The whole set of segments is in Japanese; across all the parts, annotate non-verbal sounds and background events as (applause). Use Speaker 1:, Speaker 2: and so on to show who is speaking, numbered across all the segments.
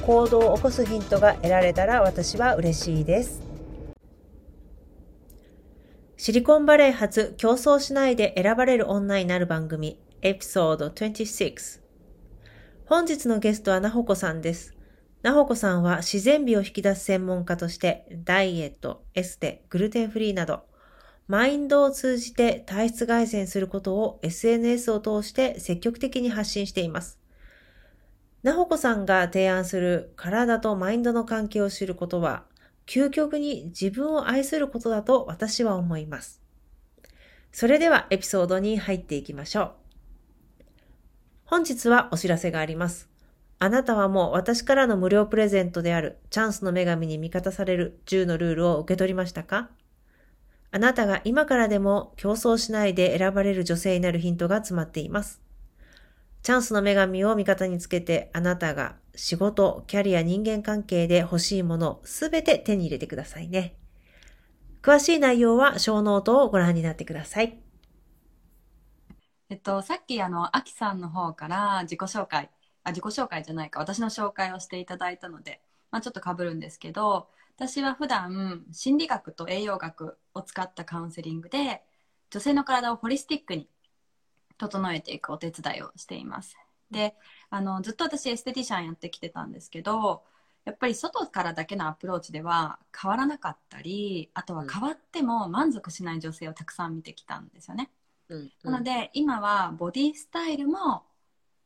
Speaker 1: 行動を起こすヒントが得られたら私は嬉しいです。シリコンバレー発競争しないで選ばれる女になる番組エピソード26本日のゲストはなほこさんです。なほこさんは自然美を引き出す専門家としてダイエット、エステ、グルテンフリーなどマインドを通じて体質改善することを SNS を通して積極的に発信しています。なほこさんが提案する体とマインドの関係を知ることは、究極に自分を愛することだと私は思います。それではエピソードに入っていきましょう。本日はお知らせがあります。あなたはもう私からの無料プレゼントであるチャンスの女神に味方される10のルールを受け取りましたか？あなたが今からでも競争しないで選ばれる女性になるヒントが詰まっています。チャンスの女神を味方につけてあなたが仕事、キャリア、人間関係で欲しいものすべて手に入れてくださいね。詳しい内容は show note をご覧になってください。
Speaker 2: えっと、さっきあの、アキさんの方から自己紹介、あ、自己紹介じゃないか、私の紹介をしていただいたので、まあ、ちょっと被るんですけど、私は普段心理学と栄養学を使ったカウンセリングで女性の体をホリスティックに整えていくお手伝いをしています。であのずっと私エステティシャンやってきてたんですけどやっぱり外からだけのアプローチでは変わらなかったりあとは変わっても満足しない女性をたくさん見てきたんですよね。うんうん、なので今はボディスタイルも、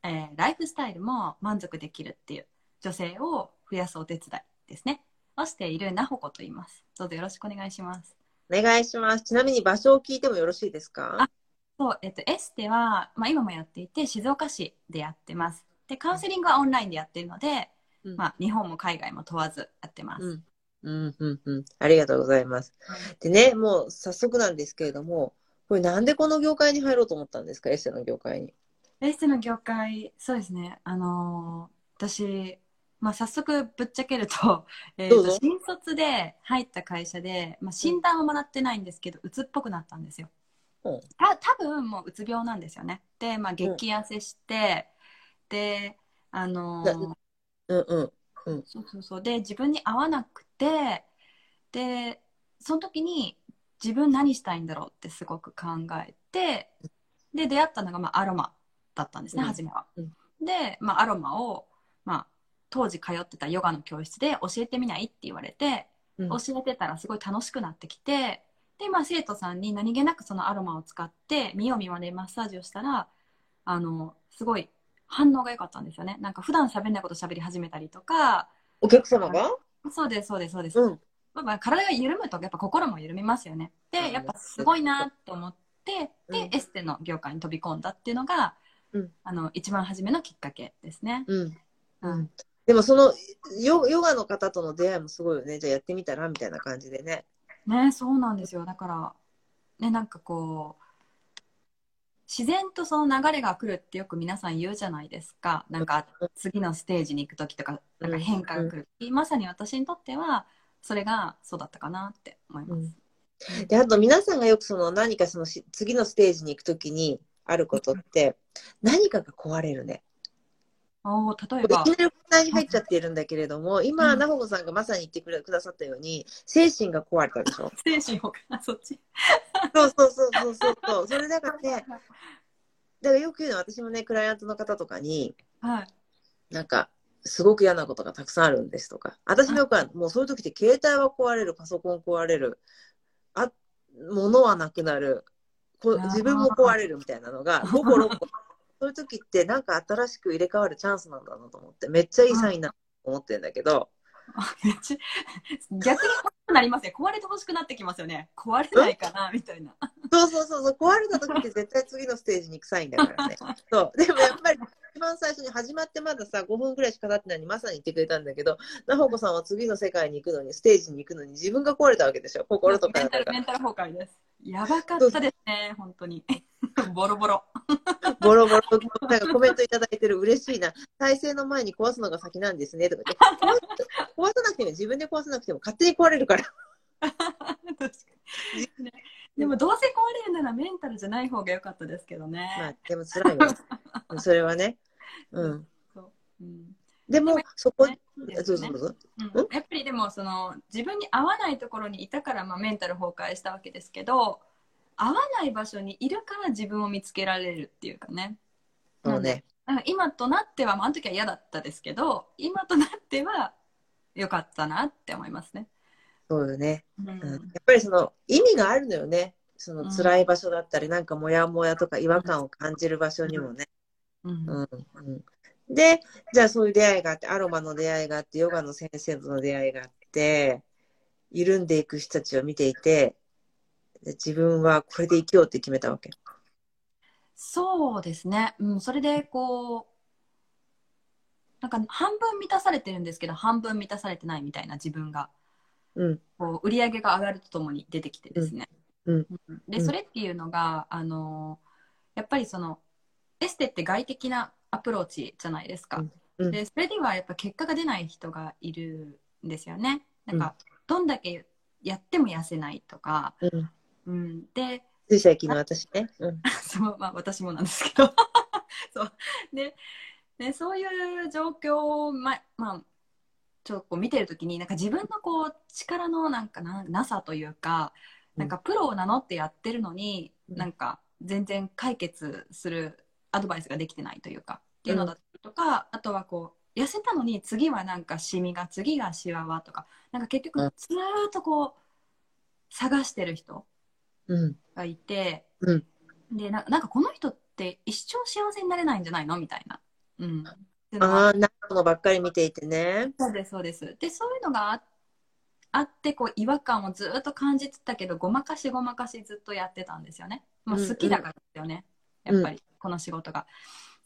Speaker 2: えー、ライフスタイルも満足できるっていう女性を増やすお手伝いですね。をしているなほこと言います。どうぞよろしくお願いします。
Speaker 1: お願いします。ちなみに場所を聞いてもよろしいですか？
Speaker 2: そう、えっと、エステは、まあ、今もやっていて、静岡市でやってます。で、カウンセリングはオンラインでやってるので、うん、まあ、日本も海外も問わずやってます。うん
Speaker 1: うんうんうん、ありがとうございます。でね、もう早速なんですけれども、これなんでこの業界に入ろうと思ったんですか、エステの業界に。
Speaker 2: エステの業界、そうですね。あのー、私、まあ、早速ぶっちゃけると, (laughs) えーと、新卒で入った会社で、まあ、診断はもらってないんですけど、うつっぽくなったんですよ。うん、た多分もううつ病なんですよね。で、まあ、激痩せして、うん、であのー、うんうんうん、そうそうそう。で自分に合わなくてでその時に自分何したいんだろうってすごく考えてで出会ったのが、まあ、アロマだったんですね、うん、初めは。で、まあ、アロマを、まあ、当時通ってたヨガの教室で教えてみないって言われて、うん、教えてたらすごい楽しくなってきてで、まあ、生徒さんに何気なくそのアロマを使って見よう見まねマッサージをしたらあのすごい反応が良かったんですよね。なんか普段喋んないこと喋り始めたりとか。
Speaker 1: お客様が？
Speaker 2: そうですそうですそうです、うん。まあ、体が緩むとやっぱ心も緩みますよね。でやっぱすごいなと思ってで、エステの業界に飛び込んだっていうのが、うん、あの一番初めのきっかけですね。うん、
Speaker 1: うん、でもそのヨヨガの方との出会いもすごいよね。じゃあやってみたらみたいな感じでね。
Speaker 2: ねそうなんですよ。だから、ね、なんかこう、自然とその流れが来るってよく皆さん言うじゃないですか。なんか次のステージに行く時とか、なんか変化が来る。まさに私にとっては、それがそうだったかなって思います。
Speaker 1: うんで、あと皆さんがよくその何かそのし次のステージに行くときにあることって、何かが壊れるね。
Speaker 2: おお例え
Speaker 1: これい
Speaker 2: ば
Speaker 1: きなり答えに入っちゃっているんだけれども、今、
Speaker 2: うん
Speaker 1: なほこさんがまさに言ってくれくださったように、精神が壊れたでしょ？
Speaker 2: 精神をあそっち。
Speaker 1: そうそうそうそうそうそう。それだからね、だからよく言うのは私もね、クライアントの方とかに、
Speaker 2: はい。
Speaker 1: なんか、すごく嫌なことがたくさんあるんですとか。私もよくあるもうそういう時って携帯は壊れる、パソコン壊れる、あ、物はなくなる、こ自分も壊れるみたいなのが5個6個。そういう時ってなんか新しく入れ替わるチャンスなんだなと思って、めっちゃいいサインだと思ってるんだけど、
Speaker 2: あめっちゃ逆になりますね。壊れてほしくなってきますよね。壊れないかなみたいな。
Speaker 1: そうそうそうそう、壊れた時って絶対次のステージに行くサインだからね。(laughs) そう。でもやっぱり一番最初に始まってまださ、5分ぐらいしか経ってないのにまさに言ってくれたんだけど、なほこさんは次の世界に行くのに、ステージに行くのに自分が壊れたわけでしょ。心と
Speaker 2: メンタル、
Speaker 1: 体が
Speaker 2: メ。ンタル崩壊です。やばかったですね、本当に。(laughs) ボロボロ。
Speaker 1: ボロボロ、なんかコメントいただいてる嬉しいな。体制の前に壊すのが先なんですね。とか言って (laughs) 壊さなくても、自分で壊さなくても勝手に壊れるから。
Speaker 2: 確かにねでもどうせ壊れるならメンタルじゃない方が良かったですけどね。
Speaker 1: まあ、でも辛いよ。(laughs) それはね。うん。
Speaker 2: そううん
Speaker 1: でも、そこ、
Speaker 2: ね
Speaker 1: そうそうそう。
Speaker 2: うん？やっぱりでもその自分に合わないところにいたから、まあ、メンタル崩壊したわけですけど合わない場所にいるから自分を見つけられるっていうかね
Speaker 1: そうね。
Speaker 2: だから今となっては、まあ、あの時は嫌だったですけど今となっては良かったなって思いますね。
Speaker 1: そうよね。
Speaker 2: うん。
Speaker 1: うん。やっぱりその意味があるのよね。その辛い場所だったり、なんかモヤモヤとか違和感を感じる場所にもね。
Speaker 2: うん。
Speaker 1: うん。うん、で、じゃあそういう出会いがあって、アロマの出会いがあって、ヨガの先生との出会いがあって、緩んでいく人たちを見ていて、で自分はこれで生きようって決めたわけ。
Speaker 2: そうですね、うん、それでこうなんか半分満たされてるんですけど半分満たされてないみたいな自分が
Speaker 1: うん。
Speaker 2: こう売り上げが上がるとともに出てきてですね、
Speaker 1: うん。
Speaker 2: うん。で
Speaker 1: うん。
Speaker 2: それっていうのがあのやっぱりそのエステって外的なアプローチじゃないですか、でそれではやっぱ結果が出ない人がいるんですよね。なんかどんだけやっても痩せないとか、
Speaker 1: うん。
Speaker 2: うん、で
Speaker 1: つい最近の私ね。うん。(laughs)
Speaker 2: そうまあ私もなんですけど。(laughs) そう。ででそういう状況をままあちょっとこう見てるときになんか自分のこう力のなんかななさというか
Speaker 1: うん。
Speaker 2: なんかプロを名乗ってやってるのに、
Speaker 1: うん。
Speaker 2: なんか全然解決するアドバイスができてないというかっていうのだったりとか、あとはこう痩せたのに次はなんかシミが次がシワはとかなんか結
Speaker 1: うん。
Speaker 2: 局ずーっとこう探してる人
Speaker 1: うん。
Speaker 2: がいて、
Speaker 1: うん。
Speaker 2: でななんかこの人って一生幸せになれないんじゃないのみたいな。うん、
Speaker 1: ああ、なるものばっかり見ていてね。
Speaker 2: そうですそうです。でそういうのがああってこう違和感をずっと感じてたけどごまかしごまかしずっとやってたんですよね、まあ、
Speaker 1: うん。
Speaker 2: 好きだからですよね、
Speaker 1: うん。
Speaker 2: やっぱりこの仕事が。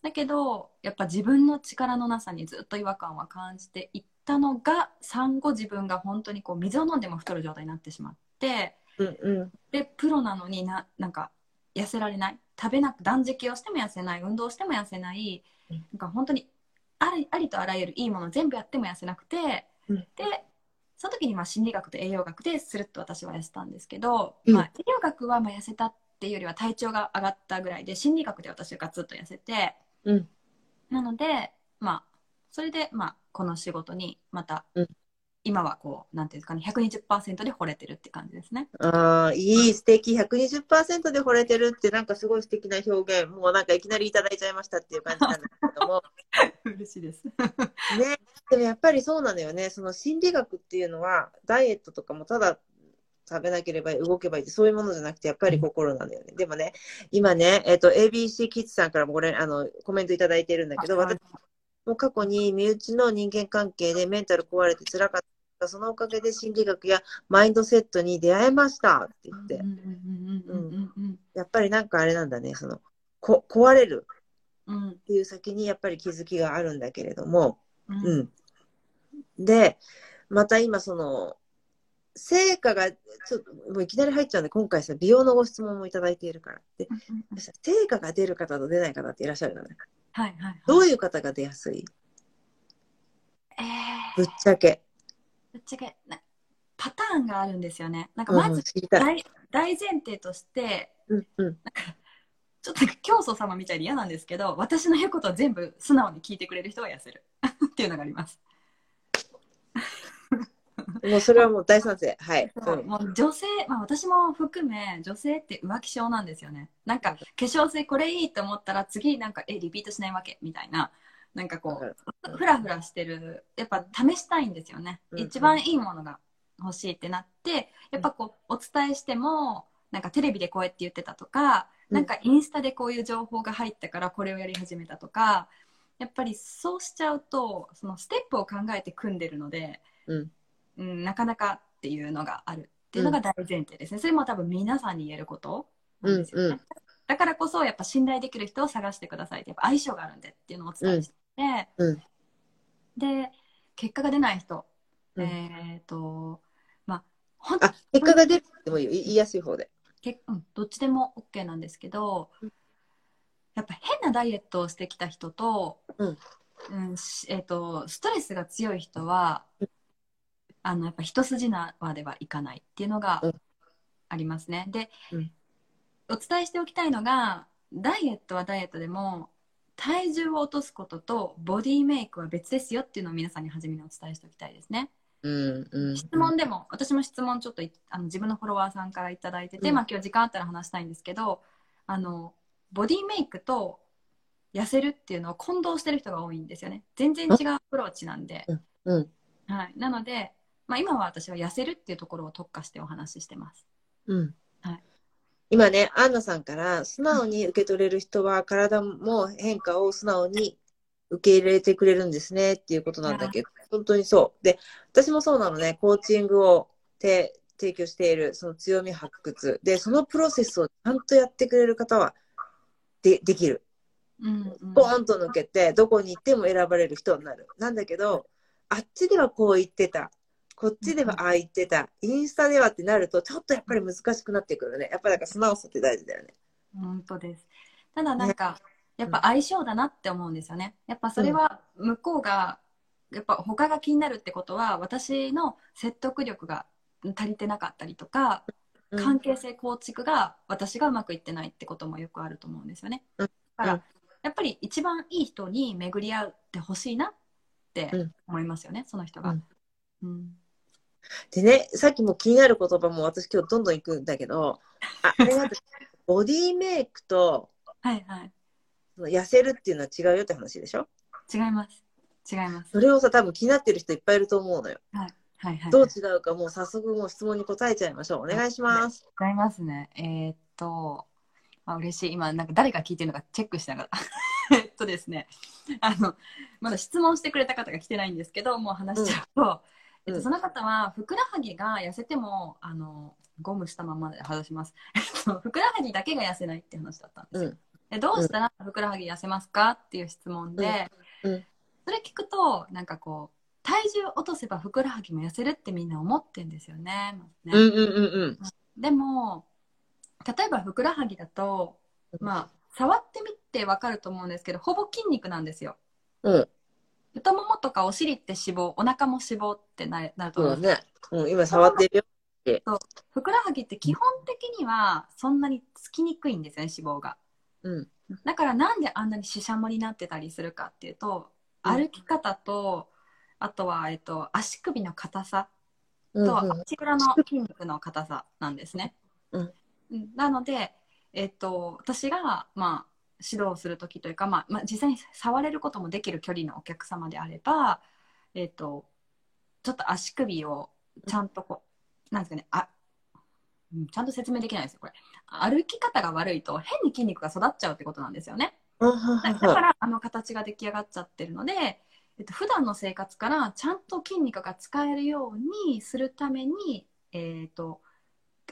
Speaker 2: だけどやっぱ自分の力のなさにずっと違和感は感じていったのが産後自分が本当にこう水を飲んでも太る状態になってしまって
Speaker 1: うんうん。
Speaker 2: でプロなのにななんか痩せられない。食べなく断食をしても痩せない。運動しても痩せない、
Speaker 1: うん。
Speaker 2: なんか本当にありありとあらゆるいいもの全部やっても痩せなくて、
Speaker 1: うん。
Speaker 2: でその時にまあ心理学と栄養学でするっと私は痩せたんですけど、
Speaker 1: うん。
Speaker 2: まあ、栄養学はまあ痩せたっていうよりは体調が上がったぐらいで心理学で私はガツッと痩せて、
Speaker 1: うん。
Speaker 2: なのでまあそれでまあこの仕事にまた、
Speaker 1: うん
Speaker 2: 今はこうなんていうんですかね120%で惚れてるって感じですね。
Speaker 1: ああ、いい、素敵。120%で惚れてるって、なんかすごい素敵な表現。もうなんかいきなりいただいちゃいましたっていう感じなんだけども。(laughs)
Speaker 2: 嬉しいです。
Speaker 1: ね。でもやっぱりそうなのよね。その心理学っていうのは、ダイエットとかもただ食べなければ動けばいいって、そういうものじゃなくて、やっぱり心なのよね。でもね、今ね、えっ、と、ABC キッズさんからもこれ、あの、コメントいただいてるんだけど、
Speaker 2: はい
Speaker 1: 私も過去に身内の人間関係でメンタル壊れて辛かった。そのおかげで心理学やマインドセットに出会えましたって言って、やっぱりなんかあれなんだね、その、こ壊れるっていう先にやっぱり気づきがあるんだけれども、
Speaker 2: うん
Speaker 1: うん。で、また今その、成果が、ちょっと、もういきなり入っちゃうんで、今回さ、美容のご質問もいただいているから。で、成果が出る方と出ない方っていらっしゃるのね。
Speaker 2: はいはいはい。
Speaker 1: どういう方が出やすい？
Speaker 2: えー
Speaker 1: ぶっちゃけ。
Speaker 2: ぶっちゃけなパターンがあるんですよね。なんかまず。大大前提として
Speaker 1: うんうん。
Speaker 2: ちょっと教祖様みたいに嫌なんですけど私の言うことを全部素直に聞いてくれる人は痩せる (laughs) っていうのがあります。(laughs)
Speaker 1: もうそれはもう大賛成。(laughs) はい。
Speaker 2: そうもう女性、まあ、私も含め女性って浮気症なんですよねなんか化粧水これいいと思ったら次なんかえリピートしないわけみたいななんかこうフラフラしてるやっぱ試したいんですよね、
Speaker 1: うん
Speaker 2: 一番いいものが欲しいってなってやっぱこうお伝えしてもなんかテレビでこうやって言ってたとか、
Speaker 1: うん。
Speaker 2: なんかインスタでこういう情報が入ったからこれをやり始めたとかやっぱりそうしちゃうとそのステップを考えて組んでるので、
Speaker 1: うん。
Speaker 2: うん、なかなかっていうのがあるっていうのが大前提ですね、それも多分皆さんに言えることなんですよね、だからこそやっぱ信頼できる人を探してくださいってやっぱ相性があるんでっていうのをお伝えして、
Speaker 1: うん。
Speaker 2: で結果が出ない人、
Speaker 1: うん。
Speaker 2: えっ、とまあ本
Speaker 1: あ、結果が出るでもいいよ。言いやすい方で。
Speaker 2: けうん、どっちでも OK なんですけど、
Speaker 1: うん。
Speaker 2: やっぱ変なダイエットをしてきた人と,、
Speaker 1: うん。
Speaker 2: うんしえー、とストレスが強い人は、あのやっぱ一筋縄ではいかないっていうのが
Speaker 1: うん。
Speaker 2: ありますね。で、
Speaker 1: うん
Speaker 2: お伝えしておきたいのがダイエットはダイエットでも体重を落とすこととボディメイクは別ですよっていうのを皆さんに初めにお伝えしておきたいですね。
Speaker 1: うんうん。
Speaker 2: 質問でも、私も質問ちょっといあの自分のフォロワーさんからいただいてて、
Speaker 1: うん。
Speaker 2: まあ今日時間あったら話したいんですけどあのボディメイクと痩せるっていうのを混同してる人が多いんですよね。全然違うアプローチなんで、
Speaker 1: うん。
Speaker 2: はい、なので、まあ、今は私は痩せるっていうところを特化してお話ししてます。
Speaker 1: うん。
Speaker 2: はい
Speaker 1: 今ね、アンナさんから素直に受け取れる人は体も変化を素直に受け入れてくれるんですねっていうことなんだけど、本当にそう。で、私もそうなのね、コーチングをて提供している、その強み発掘。で、そのプロセスをちゃんとやってくれる方はでできる。
Speaker 2: うんうん
Speaker 1: ポンと抜けて、どこに行っても選ばれる人になる。なんだけど、あっちではこう言ってた。こっちではああ言ってた。インスタではってなると、ちょっとやっぱり難しくなってくるね。やっぱりだから素直さって大事だよね。
Speaker 2: 本当です。ただなんか、やっぱ相性だなって思うんですよね。やっぱそれは向こうがやっぱ他が気になるってことは私の説得力が足りてなかったりとか
Speaker 1: うん。
Speaker 2: 関係性構築が私がうまくいってないってこともよくあると思うんですよね。
Speaker 1: うん。
Speaker 2: だから、
Speaker 1: うん。
Speaker 2: やっぱり一番いい人に巡り合ってほしいなって
Speaker 1: うん。
Speaker 2: 思いますよね、その人が。
Speaker 1: うん。
Speaker 2: うん
Speaker 1: でね、さっきも気になる言葉も私今日どんどん行くんだけど、あ、あれなんだ (laughs) ボディメイクと
Speaker 2: はいはい。
Speaker 1: 痩せるっていうのは違うよって話でしょ？
Speaker 2: 違います。違います。
Speaker 1: それをさ、多分気になってる人いっぱいいると思うのよ。
Speaker 2: はいはいはい。
Speaker 1: どう違うかもう早速もう質問に答えちゃいましょう。お願いします。
Speaker 2: 違いますね。えーっと、あ嬉しい。今、なんか誰が聞いてるのかチェックしながら。(laughs) えっとですね、あの、まだ質問してくれた方が来てないんですけど、もう話しちゃうと、
Speaker 1: うん
Speaker 2: えっと、その方は、ふくらはぎが痩せても、あの、ゴムしたままで外します。(laughs) えっとふくらはぎだけが痩せないって話だったんですよ。
Speaker 1: うん
Speaker 2: でどうしたらふくらはぎ痩せますかっていう質問で、
Speaker 1: うんうん
Speaker 2: それ聞くと、なんかこう、体重落とせばふくらはぎも痩せるってみんな思ってんですよね。ね
Speaker 1: うんうんうんうん。
Speaker 2: でも例えばふくらはぎだとまあ触ってみてわかると思うんですけどほぼ筋肉なんですよ
Speaker 1: うん。
Speaker 2: 太ももとかお尻って脂肪お腹も脂肪ってなるなると思う
Speaker 1: ね。うん、今触ってるよ。
Speaker 2: ふくらはぎって基本的にはそんなにつきにくいんですよね脂肪が
Speaker 1: うん。
Speaker 2: だからなんであんなにししゃもになってたりするかっていうと
Speaker 1: うん
Speaker 2: 歩き方とあとは、えっと、足首の硬さと
Speaker 1: うんうん
Speaker 2: 足裏の筋肉の硬さなんですね。
Speaker 1: うん
Speaker 2: うんなので、えっと、私が、まあ、指導する時というか、まあまあ、実際に触れることもできる距離のお客様であれば、えっと、ちょっと足首をちゃんとこう、なんですかねあ、うんちゃんと説明できないですよこれ歩き方が悪いと変に筋肉が育っちゃうってことなんですよね。だからあの形が出来上がっちゃってるので、えっと普段の生活からちゃんと筋肉が使えるようにするために、えっと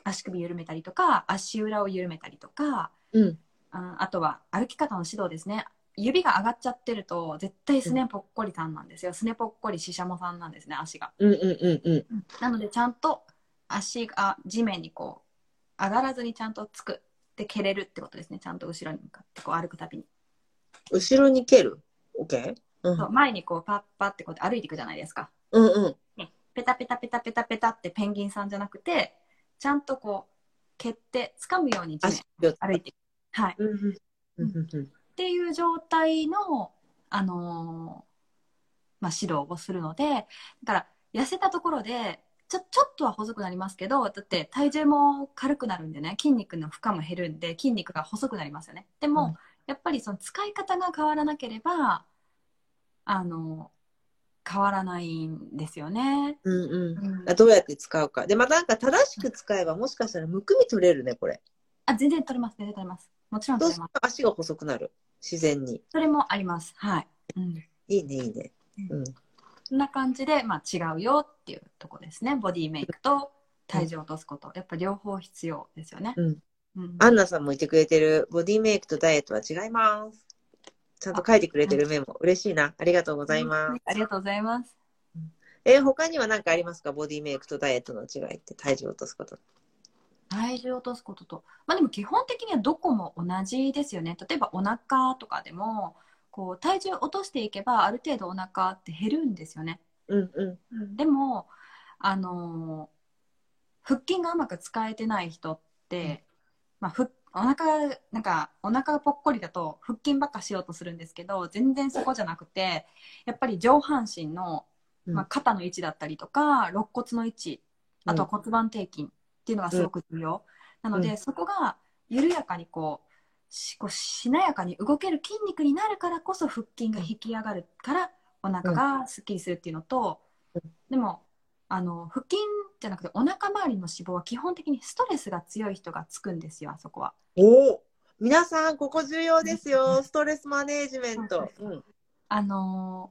Speaker 2: 足首緩めたりとか足裏を緩めたりとか
Speaker 1: うん。
Speaker 2: ああとは歩き方の指導ですね指が上がっちゃってると絶対すねぽっこりさんなんですよ、すねぽっこりししゃもさんなんですね足が
Speaker 1: うんうんうんうん。
Speaker 2: なのでちゃんと足が地面にこう上がらずにちゃんとつくで蹴れるってことですねちゃんと後ろに向かってこう歩くたびに
Speaker 1: 後ろに蹴る ?OK? うん
Speaker 2: そう前にこうパッパってこう歩いていくじゃないですか。
Speaker 1: うんうん。
Speaker 2: ペタペタペタペタペタってペンギンさんじゃなくて、ちゃんとこう、蹴って掴むように地面歩いていく。はい。っていう状態の、あのーまあ、指導をするので、だから痩せたところで、ちょ、ちょっとは細くなりますけど、だって体重も軽くなるんでね、筋肉の負荷も減るんで、筋肉が細くなりますよね。でも、
Speaker 1: うん
Speaker 2: やっぱりその使い方が変わらなければ、あの変わらないんですよね。
Speaker 1: うんうん
Speaker 2: うん
Speaker 1: あどうやって使うか。で、またなんか正しく使えば、もしかしたらむくみ取れるね、これ。
Speaker 2: あ、全然取れます、全然取れます。もちろん
Speaker 1: そう
Speaker 2: す。
Speaker 1: すると足が細くなる。自然に。
Speaker 2: それもあります。はい。うん。
Speaker 1: いいね、いいね。うん。
Speaker 2: そんな感じで、まあ、違うよっていうとこですね。ボディメイクと体重を落とすこと。やっぱ両方必要ですよね。
Speaker 1: うん。
Speaker 2: うん
Speaker 1: アンナさんも言ってくれてる、ボディメイクとダイエットは違います。ちゃんと書いてくれてるメモ。嬉しいな。ありがとうございます。
Speaker 2: ありがとうございます。
Speaker 1: えー他には何かありますか？ボディメイクとダイエットの違いって体重を落とすこと。
Speaker 2: 体重を落とすことと。まあでも基本的にはどこも同じですよね。例えばお腹とかでも、こう体重落としていけばある程度お腹って減るんですよね。
Speaker 1: うんうん。
Speaker 2: でも、あのー腹筋がうまく使えてない人って、まあ、ふお腹なんかお腹がぽっこりだと腹筋ばっかしようとするんですけど全然そこじゃなくてやっぱり上半身の、まあ、
Speaker 1: うん
Speaker 2: 肩の位置だったりとか肋骨の位置あとは骨盤底筋っていうのがすごく重要、なので、
Speaker 1: うん
Speaker 2: そこが緩やかにこうしこうしなやかに動ける筋肉になるからこそ腹筋が引き上がるからお腹がすっきりするっていうのと、
Speaker 1: うん
Speaker 2: でもあの腹筋じゃなくてお腹周りの脂肪は基本的にストレスが強い人がつくんですよあそこは。
Speaker 1: おお皆さん、ここ重要ですよ。ストレスマネージメント。うん。
Speaker 2: あの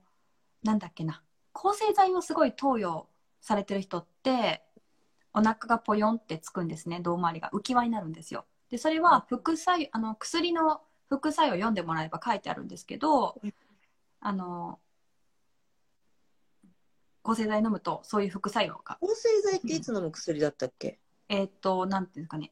Speaker 2: ーなんだっけな抗生剤をすごい投与されてる人ってお腹がポヨンってつくんですね。胴回りが。浮き輪になるんですよ。でそれは副作用あの薬の副作用を読んでもらえば書いてあるんですけど
Speaker 1: うん
Speaker 2: あの抗生剤飲むとそういう副作用が。
Speaker 1: 抗生剤っていつ飲む薬だったっけ？
Speaker 2: えーっとなんていうんですかね。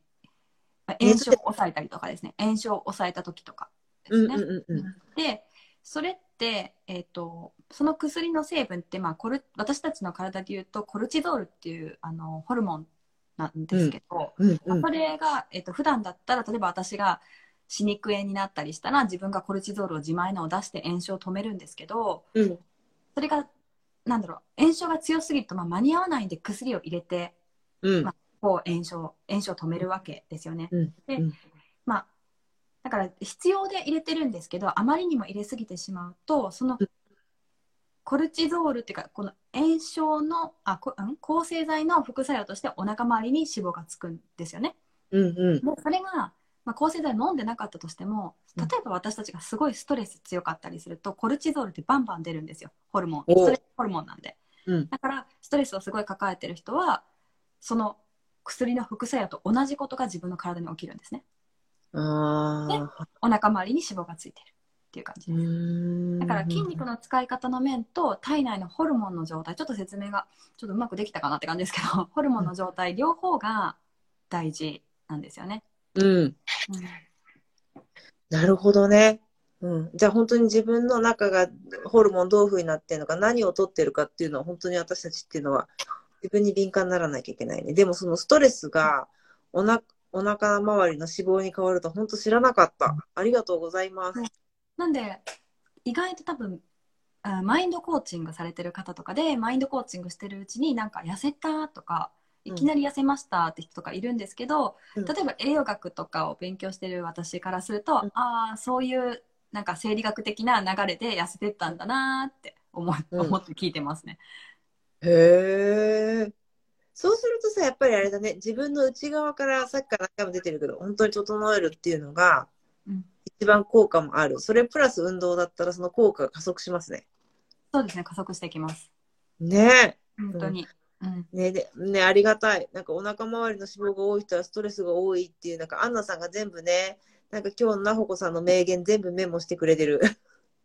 Speaker 2: 炎症を抑えたりとかですね。炎症を抑えた時とかで
Speaker 1: うん
Speaker 2: すね、
Speaker 1: うんうんうん。
Speaker 2: でそれって、えー、とその薬の成分って、まあ、コル私たちの体でいうとコルチゾールっていうあのホルモンなんですけど、
Speaker 1: うんうん。
Speaker 2: それが、えー、と普段だったら例えば私が歯肉炎になったりしたら自分がコルチゾールを自前のを出して炎症を止めるんですけど
Speaker 1: うん。
Speaker 2: それがなんだろう炎症が強すぎると、まあ、間に合わないんで薬を入れて
Speaker 1: うん。
Speaker 2: まこう炎症炎症を止めるわけですよね。
Speaker 1: うん。
Speaker 2: で
Speaker 1: うん。
Speaker 2: まあだから必要で入れてるんですけどあまりにも入れすぎてしまうとその
Speaker 1: うん。
Speaker 2: コルチゾールっていうかこの炎症のあこん？抗生剤の副作用としてお腹周りに脂肪がつくんですよね。
Speaker 1: うんうん。
Speaker 2: でそれが、まあ、抗生剤飲んでなかったとしても例えば私たちがすごいストレス強かったりするとコルチゾールってバンバン出るんですよホルモン。
Speaker 1: お
Speaker 2: ストレスホルモンなんで。
Speaker 1: うん。
Speaker 2: だからストレスをすごい抱えてる人はその薬の副作用と同じことが自分の体に起きるんですね。
Speaker 1: ああ。
Speaker 2: お腹周りに脂肪がついてるっていう感じ
Speaker 1: う
Speaker 2: です。だから筋肉の使い方の面と体内のホルモンの状態ちょっと説明がちょっとうまくできたかなって感じですけど (laughs) ホルモンの状態両方が大事なんですよね。
Speaker 1: うん。なるほどね。うん。じゃあ本当に自分の中がホルモンどういうふうになってるのか、何を取ってるかっていうのは本当に私たちっていうのは自分に敏感にならなきゃいけないね。でもそのストレスがおなお腹周りの脂肪に変わると本当知らなかった。ありがとうございます。
Speaker 2: なんで意外と多分あマインドコーチングされてる方とかでマインドコーチングしてるうちになんか痩せたとかいきなり痩せましたって人とかいるんですけど、
Speaker 1: うん
Speaker 2: 例えば栄養学とかを勉強してる私からすると、
Speaker 1: うん
Speaker 2: ああそういうなんか生理学的な流れで痩せてったんだなーって思,、
Speaker 1: うん
Speaker 2: 思って聞いてますね。
Speaker 1: へえ。そうするとさ、やっぱりあれだね、自分の内側からさっきから何回も出てるけど、本当に整えるっていうのが
Speaker 2: うん
Speaker 1: 一番効果もある。それプラス運動だったらその効果が加速しますね。
Speaker 2: そうですね加速していきます。
Speaker 1: ね
Speaker 2: 本当に。うん
Speaker 1: え。ねでね、ありがたい。なんかお腹周りの脂肪が多い人はストレスが多いっていう、なんかアンナさんが全部ね、なんか今日のなほこさんの名言全部メモしてくれてる。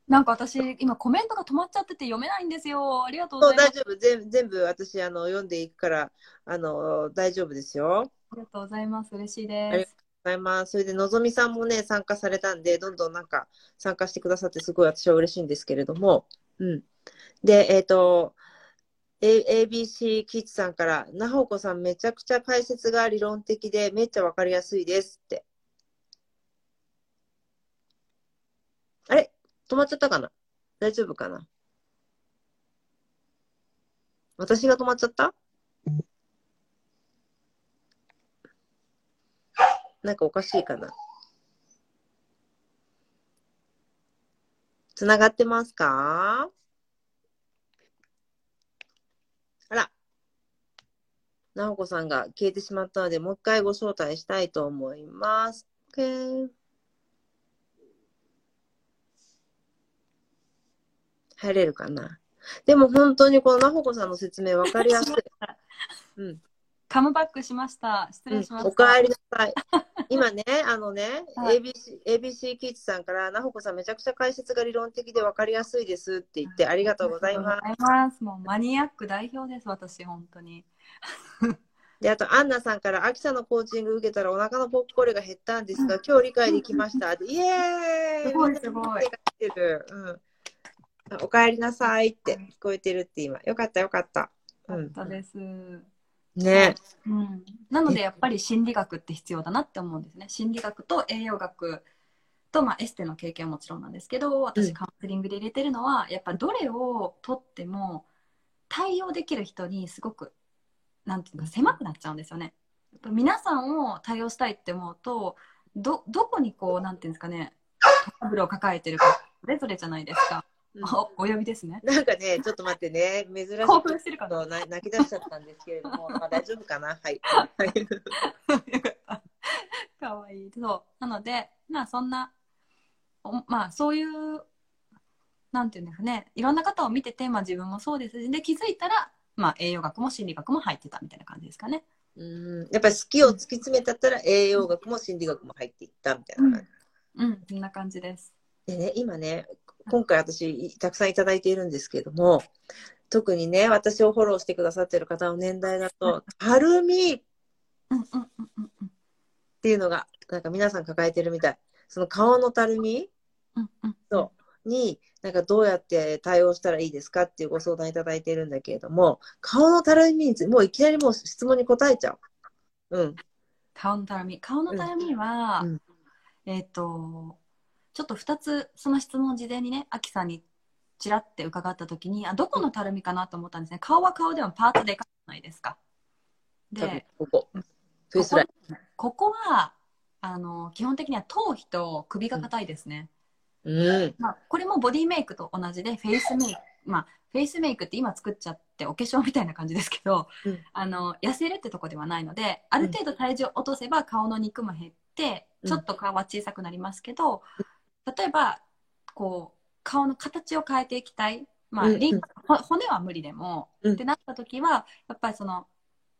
Speaker 2: なんか私今コメントが止まっちゃってて読めないんですよ。ありがとうございます。
Speaker 1: 大丈夫。全全部私あの読んでいくから、あの、大丈夫ですよ。
Speaker 2: ありがとうございます。嬉しい
Speaker 1: あり
Speaker 2: です。
Speaker 1: ございます。それで、のぞみさんもね、参加されたんで、どんどんなんか参加してくださって、すごい私は嬉しいんですけれども、うん。で、えっ、と、A、ABC キッズさんから、なほこさんめちゃくちゃ解説が理論的でめっちゃわかりやすいですって。あれ？止まっちゃったかな？大丈夫かな？私が止まっちゃった？なんかおかしいかな？つながってますか？あら。なおこさんが消えてしまったので、もう一回ご招待したいと思います。OK 入れるかなでも本当にこのなほこさんの説明分かりやすい。(laughs) うん。
Speaker 2: カムバックしました。失
Speaker 1: うん
Speaker 2: 礼しました。
Speaker 1: おかえりなさい。(laughs) 今ね、あのね、
Speaker 2: はい
Speaker 1: ABC, ABC キッズさんから、なほこさんめちゃくちゃ解説が理論的で分かりやすいですって言ってありがとうございます。
Speaker 2: ありがとうございます。もうマニアック代表です、私、本当に。(laughs)
Speaker 1: で、あと、アンナさんから、秋さんのコーチング受けたらお腹のポッコリが減ったんですが、今日理解できました。でイエーイ
Speaker 2: すごいすごい
Speaker 1: うんあおかえりなさいって聞こえてるって今。よかったよかった。うん
Speaker 2: よかったです。うん。
Speaker 1: ね
Speaker 2: なので、やっぱり心理学って必要だなって思うんですね。心理学と栄養学と、まあ、エステの経験はもちろんなんですけど、
Speaker 1: うん
Speaker 2: 私、カウンセリングで入れてるのは、やっぱどれを取っても、対応できる人にすごく、なんていうか、狭くなっちゃうんですよね。やっぱ皆さんを対応したいって思うと、ど、どこにこう、なんていうんですかね、トラブルを抱えてるか、それぞれじゃないですか。
Speaker 1: うん
Speaker 2: あおお呼びですね。
Speaker 1: なんかね、ちょっと待ってね、珍しい
Speaker 2: 興奮してるかな
Speaker 1: 泣き出しちゃったんですけれども、(laughs) まあ大丈夫かな？はい。(laughs)
Speaker 2: かわいい。そう。なので、まあそんな、おまあそういう、なんていうんですかね、いろんな方を見てて、まあ自分もそうですし、で気づいたら、まあ栄養学も心理学も入ってたみたいな感じですかね。
Speaker 1: うんやっぱり好きを突き詰めたったら栄養学も心理学も入っていったみたいな感じ。
Speaker 2: うん、そんな感じです。
Speaker 1: でね、今ね、今回私たくさんいただいているんですけれども、特にね、私をフォローしてくださっている方の年代だと、たるみっ
Speaker 2: うんうんうんうんうん
Speaker 1: ていうのが、なんか皆さん抱えてるみたい。その顔のたるみ
Speaker 2: うんうん。
Speaker 1: そうに、なんかどうやって対応したらいいですかっていうご相談いただいているんだけれども、顔のたるみについて、もういきなりもう質問に答えちゃう。うん。
Speaker 2: 顔のたるみ。顔のたるみは、
Speaker 1: うん
Speaker 2: えっ、と、ちょっと2つ、その質問を事前にね、アキさんにちらって伺ったときに、あ、どこのたるみかなと思ったんですね。顔は顔でもパーツでかくないですか。で、
Speaker 1: ここ。
Speaker 2: ここは、あの、基本的には頭皮と首が硬いですね。
Speaker 1: うん。
Speaker 2: まあ、これもボディメイクと同じで、フェイスメイク。まあ、フェイスメイクって今作っちゃってお化粧みたいな感じですけど、
Speaker 1: うん
Speaker 2: あの、痩せるってとこではないので、ある程度体重を落とせば顔の肉も減って、
Speaker 1: うん
Speaker 2: ちょっと顔は小さくなりますけど、例えば、こう、顔の形を変えていきたい。まあ、
Speaker 1: うんうん
Speaker 2: リンほ骨は無理でも、
Speaker 1: うん
Speaker 2: ってなった時は、やっぱりその、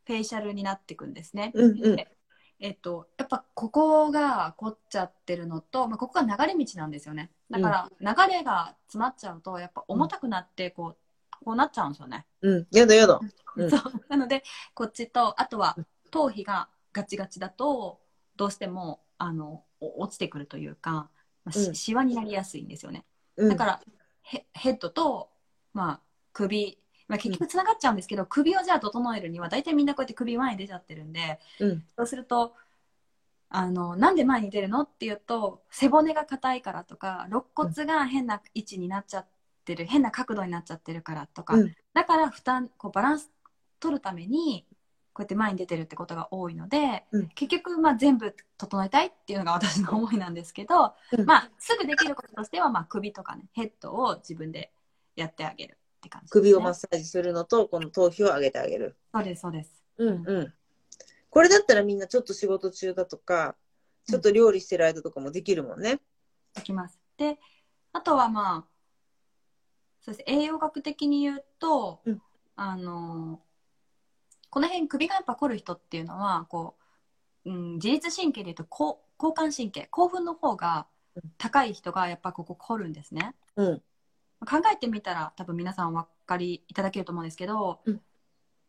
Speaker 2: フェイシャルになっていくんですね。
Speaker 1: うんうん
Speaker 2: でえっと、やっぱここが凝っちゃってるのと、まあ、ここが流れ道なんですよね。だから、流れが詰まっちゃうと、やっぱ重たくなって、こう、こうなっちゃうんですよね。
Speaker 1: うん。やだやだ。うん
Speaker 2: そう。なので、こっちと、あとは、頭皮がガチガチだと、どうしても、あの、お落ちてくるというか、まあし
Speaker 1: うん
Speaker 2: シワになりやすいんですよね。
Speaker 1: うん
Speaker 2: だから、ヘヘッドと、まあ、首、まあ、結局つながっちゃうんですけど、首をじゃあ整えるには、大体みんなこうやって首前に出ちゃってるんで、
Speaker 1: うん。
Speaker 2: そうすると、あの、なんで前に出るのっていうと、背骨が硬いからとか、肋骨が変な位置になっちゃってる、変な角度になっちゃってるからとか、
Speaker 1: うん
Speaker 2: だから負担、こうバランス取るために、こうやって前に出てるってことが多いので、
Speaker 1: うん
Speaker 2: 結局、まあ、全部整えたいっていうのが私の思いなんですけど、
Speaker 1: うん
Speaker 2: まあ、すぐできることとしては、まあ、首とかね、ヘッドを自分でやってあげるって感じね。
Speaker 1: 首をマッサージするのと、この頭皮を上げてあげる。
Speaker 2: そうです、そうです。
Speaker 1: うんうん。これだったらみんなちょっと仕事中だとか、ちょっと料理してる間とかもできるもんね。
Speaker 2: できます。で、あとはまあ、そうです。栄養学的に言うと、
Speaker 1: うん
Speaker 2: あの、この辺首がやっぱ凝る人っていうのは、こう、うん、自律神経で言うと交交感神経、興奮の方が高い人がやっぱここ凝るんですね。
Speaker 1: うん。
Speaker 2: 考えてみたら多分皆さんお分かりいただけると思うんですけど、
Speaker 1: うん。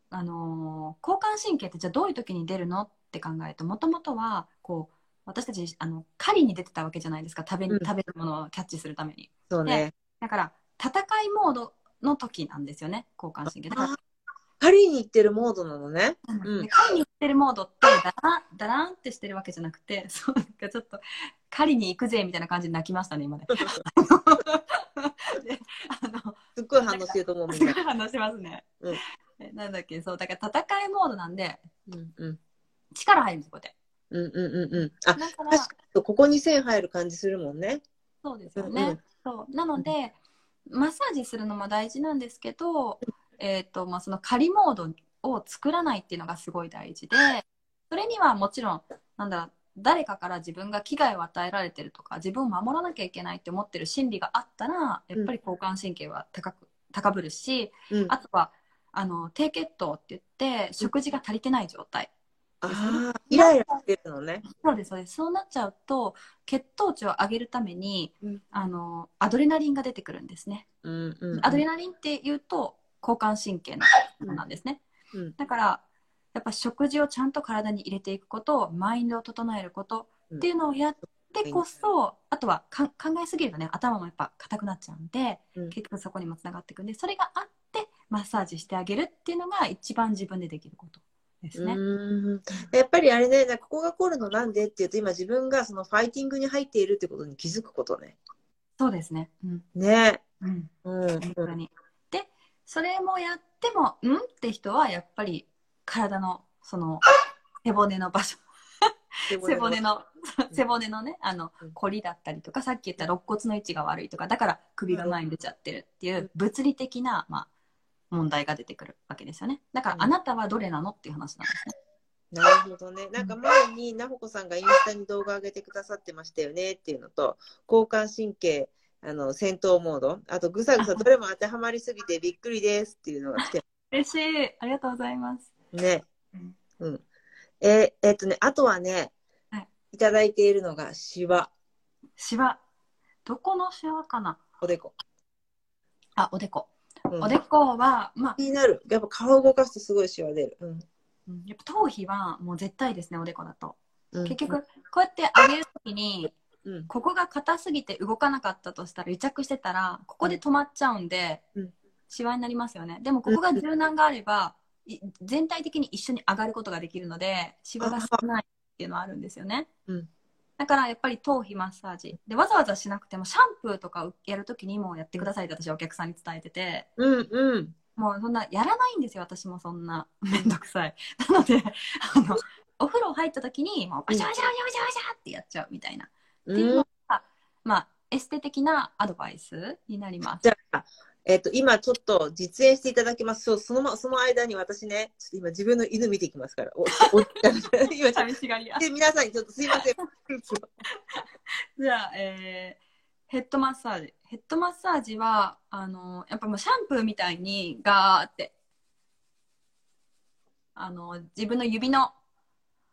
Speaker 2: あのー交感神経ってじゃあどういう時に出るのって考えるともともとはこう私たちあの狩りに出てたわけじゃないですか。食べ,、
Speaker 1: うん。
Speaker 2: 食べるものをキャッチするために。
Speaker 1: そうね。
Speaker 2: だから戦いモードの時なんですよね交感神経。だから
Speaker 1: あ狩りに行ってるモードなのね。うん
Speaker 2: で狩りに行ってるモードってだらだらんってしてるわけじゃなくて (laughs) そうなんかちょっと狩りに行くぜみたいな感じで泣きましたね今ね。であの
Speaker 1: すっごい反応してると思うみんな。(laughs)
Speaker 2: 話しますね。
Speaker 1: うん
Speaker 2: えなんだっけそうだから戦いモードなんで
Speaker 1: うんうん
Speaker 2: 力入るんですこうやって。
Speaker 1: うんうんうんうん。あ、
Speaker 2: だから
Speaker 1: 確かにここに線入る感じするもんね。
Speaker 2: そうですよね。
Speaker 1: うんうん
Speaker 2: そうなので、マッサージするのも大事なんですけど、えーとまあ、その仮モードを作らないっていうのがすごい大事でそれにはもちろんなんだろう誰かから自分が危害を与えられてるとか自分を守らなきゃいけないって思ってる心理があったらやっぱり交感神経は高く高ぶるし
Speaker 1: うん。
Speaker 2: あとはあの低血糖って言って食事が足りてない状態
Speaker 1: ああ、イライラしてるのね。
Speaker 2: そうですそうですそうなっちゃうと血糖値を上げるために、
Speaker 1: うん
Speaker 2: あのアドレナリンが出てくるんですね
Speaker 1: うんうんうん。
Speaker 2: アドレナリンっていうと交感神経のものなんですね、
Speaker 1: うん
Speaker 2: だからやっぱ食事をちゃんと体に入れていくことマインドを整えることっていうのをやってこそ、あとはか考えすぎるとね頭もやっぱ硬くなっちゃうんで、
Speaker 1: うん
Speaker 2: 結局そこにもつながっていくんでそれがあってマッサージしてあげるっていうのが一番自分でできることですね。
Speaker 1: うーんやっぱりあれね、ここが凝るのなんでっていうと、今自分がそのファイティングに入っているってことに気づくことね。
Speaker 2: そうですね。うん。
Speaker 1: ね。
Speaker 2: うん。
Speaker 1: うん。
Speaker 2: 本当に。で、それもやっても、うんって人はやっぱり体のその背骨の場所、背骨の、背骨のね、あの
Speaker 1: うん、
Speaker 2: 凝りだったりとか、さっき言った肋骨の位置が悪いとか、だから首が前に出ちゃってるっていう物理的な、まあ、問題が出てくるわけですよね。だから、
Speaker 1: うん
Speaker 2: あなたはどれなのっていう話なんですね。
Speaker 1: なるほどね。なんか前に、なほこさんがインスタに動画上げてくださってましたよねっていうのと、交感神経、あの、戦闘モード、あとぐさぐさどれも当てはまりすぎてびっくりですっていうのが来て (laughs)
Speaker 2: 嬉しい。ありがとうございます。
Speaker 1: ね。
Speaker 2: うん
Speaker 1: うん。えーえっとね、あとはね、
Speaker 2: はい
Speaker 1: いただいているのがシワ、
Speaker 2: シワ。どこのシワかな？
Speaker 1: おでこ。
Speaker 2: あ、おでこ。
Speaker 1: うん
Speaker 2: おでこは、まあ、
Speaker 1: 気になる。やっぱ顔を動かすとすごいシワ出る。うん。
Speaker 2: うんやっぱ頭皮はもう絶対ですね、おでこだと。
Speaker 1: うん
Speaker 2: 結局、こうやって上げるときに、
Speaker 1: うん。
Speaker 2: ここが硬すぎて動かなかったとしたら、癒着してたら、ここで止まっちゃうんで、
Speaker 1: うん
Speaker 2: シワになりますよね。でも、ここが柔軟があれば、い全体的に一緒に上がることができるので、シワが少ないっていうのはあるんですよね。
Speaker 1: うん
Speaker 2: だから、やっぱり頭皮マッサージ。で、わざわざしなくても、シャンプーとかやるときにもやってくださいって私はお客さんに伝えてて、
Speaker 1: うんうん。
Speaker 2: もうそんな、やらないんですよ、私もそんな。(laughs) めんどくさい。なので、あの、お風呂入った時に、もう、バシャバシャバシャバシャバシャってやっちゃうみたいな。っていうのが、まあ、エステ的なアドバイスになります。
Speaker 1: じゃあ、えっ、と、今ちょっと実演していただきます。そう、そのま、その間に私ね、ちょっと今自分の犬見てきますから。お、お (laughs) 今
Speaker 2: 寂しがり屋
Speaker 1: と、で皆さんにちょっとすいません。(laughs)
Speaker 2: じゃあ、えーヘッドマッサージ。ヘッドマッサージは、あの、やっぱもうシャンプーみたいにガーって、あの、自分の指の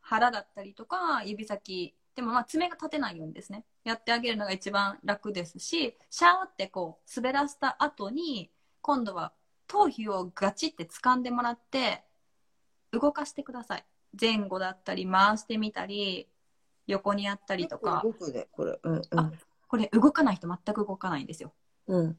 Speaker 2: 腹だったりとか、指先、でもまあ爪が立てないようにですね、やってあげるのが一番楽ですし、シャーってこう、滑らせた後に、今度は頭皮をガチって掴んでもらって、動かしてください。前後だったり、回してみたり、横にやったりとか。
Speaker 1: 僕ね、これ。うんうん
Speaker 2: あ。これ動かない人全く動かないんですよ。
Speaker 1: うん。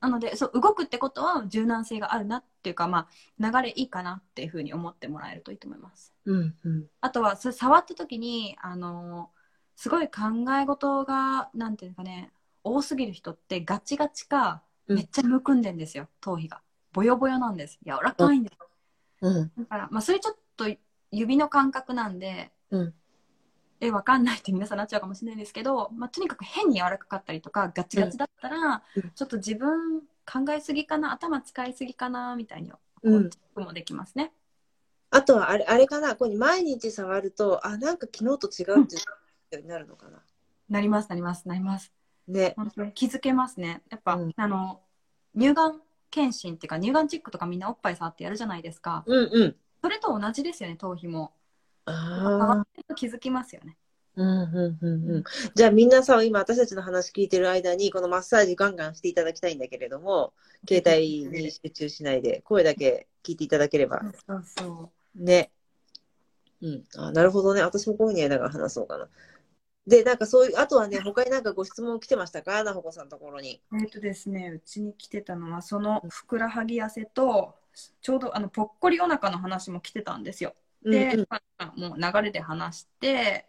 Speaker 2: なのでそう動くってことは柔軟性があるなっていうか、まあ、流れいいかなっていうふうに思ってもらえるといいと思います。
Speaker 1: うんうん。
Speaker 2: あとはそれ触った時にあのすごい考え事がなんていうかね多すぎる人ってガチガチか
Speaker 1: うん
Speaker 2: めっちゃむくんでんですよ、頭皮が。ボヨボヨなんです。柔らかいんです。
Speaker 1: うん。
Speaker 2: だから、まあ、それちょっと指の感覚なんで、
Speaker 1: うん
Speaker 2: え、わかんないって皆さんなっちゃうかもしれないですけど、まあ、とにかく変に柔らかかったりとか、ガチガチだったら、
Speaker 1: うん
Speaker 2: ちょっと自分考えすぎかな、頭使いすぎかな、みたいに、
Speaker 1: う
Speaker 2: もできますね。
Speaker 1: あとはあれ、あれかな、ここに毎日触ると、あ、なんか昨日と違うっていうになるのかな。
Speaker 2: なります、なります、なります。
Speaker 1: ね。
Speaker 2: 気づけますね。やっぱ、
Speaker 1: うん
Speaker 2: あの、乳がん検診っていうか、乳がんチェックとかみんなおっぱい触ってやるじゃないですか。
Speaker 1: うんうん。
Speaker 2: それと同じですよね、頭皮も。
Speaker 1: あ
Speaker 2: 気づきますよね。
Speaker 1: うんうんうんうん。じゃあみんなさ、今私たちの話聞いてる間に、このマッサージガンガンしていただきたいんだけれども、携帯に集中しないで、声だけ聞いていただければ。
Speaker 2: そうそう。
Speaker 1: ね。うん。あ、なるほどね。私もこういうふうにやりながら話そうかな。で、なんかそういう、あとはね、他になんかご質問来てましたか？なほこさんのところに。
Speaker 2: えっ、とですね、うちに来てたのは、そのふくらはぎ痩せとちょうどあのぽっこりお腹の話も来てたんですよ。で、
Speaker 1: うんうん
Speaker 2: まあ、もう流れで話して、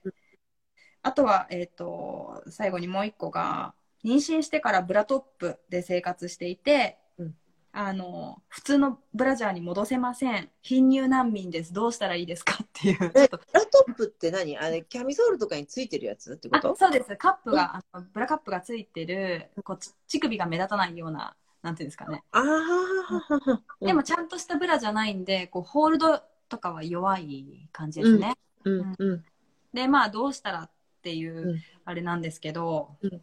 Speaker 2: あとは、えっ、と、最後にもう一個が、妊娠してからブラトップで生活していて、
Speaker 1: うん
Speaker 2: あの、普通のブラジャーに戻せません。貧乳難民です。どうしたらいいですかっていう。
Speaker 1: ブラトップって何？あれキャミソールとかについてるやつってこ
Speaker 2: あ
Speaker 1: と
Speaker 2: そうです。カップが、あのブラカップがついてる、こうち乳首が目立たないような、なんていうんですかね。
Speaker 1: ああはははは
Speaker 2: でもちゃんとしたブラじゃないんで、こうホールドとかは弱い感じですね。
Speaker 1: うん。うん。
Speaker 2: で、まあどうしたらっていう、
Speaker 1: うん。
Speaker 2: あれなんですけど、
Speaker 1: うん。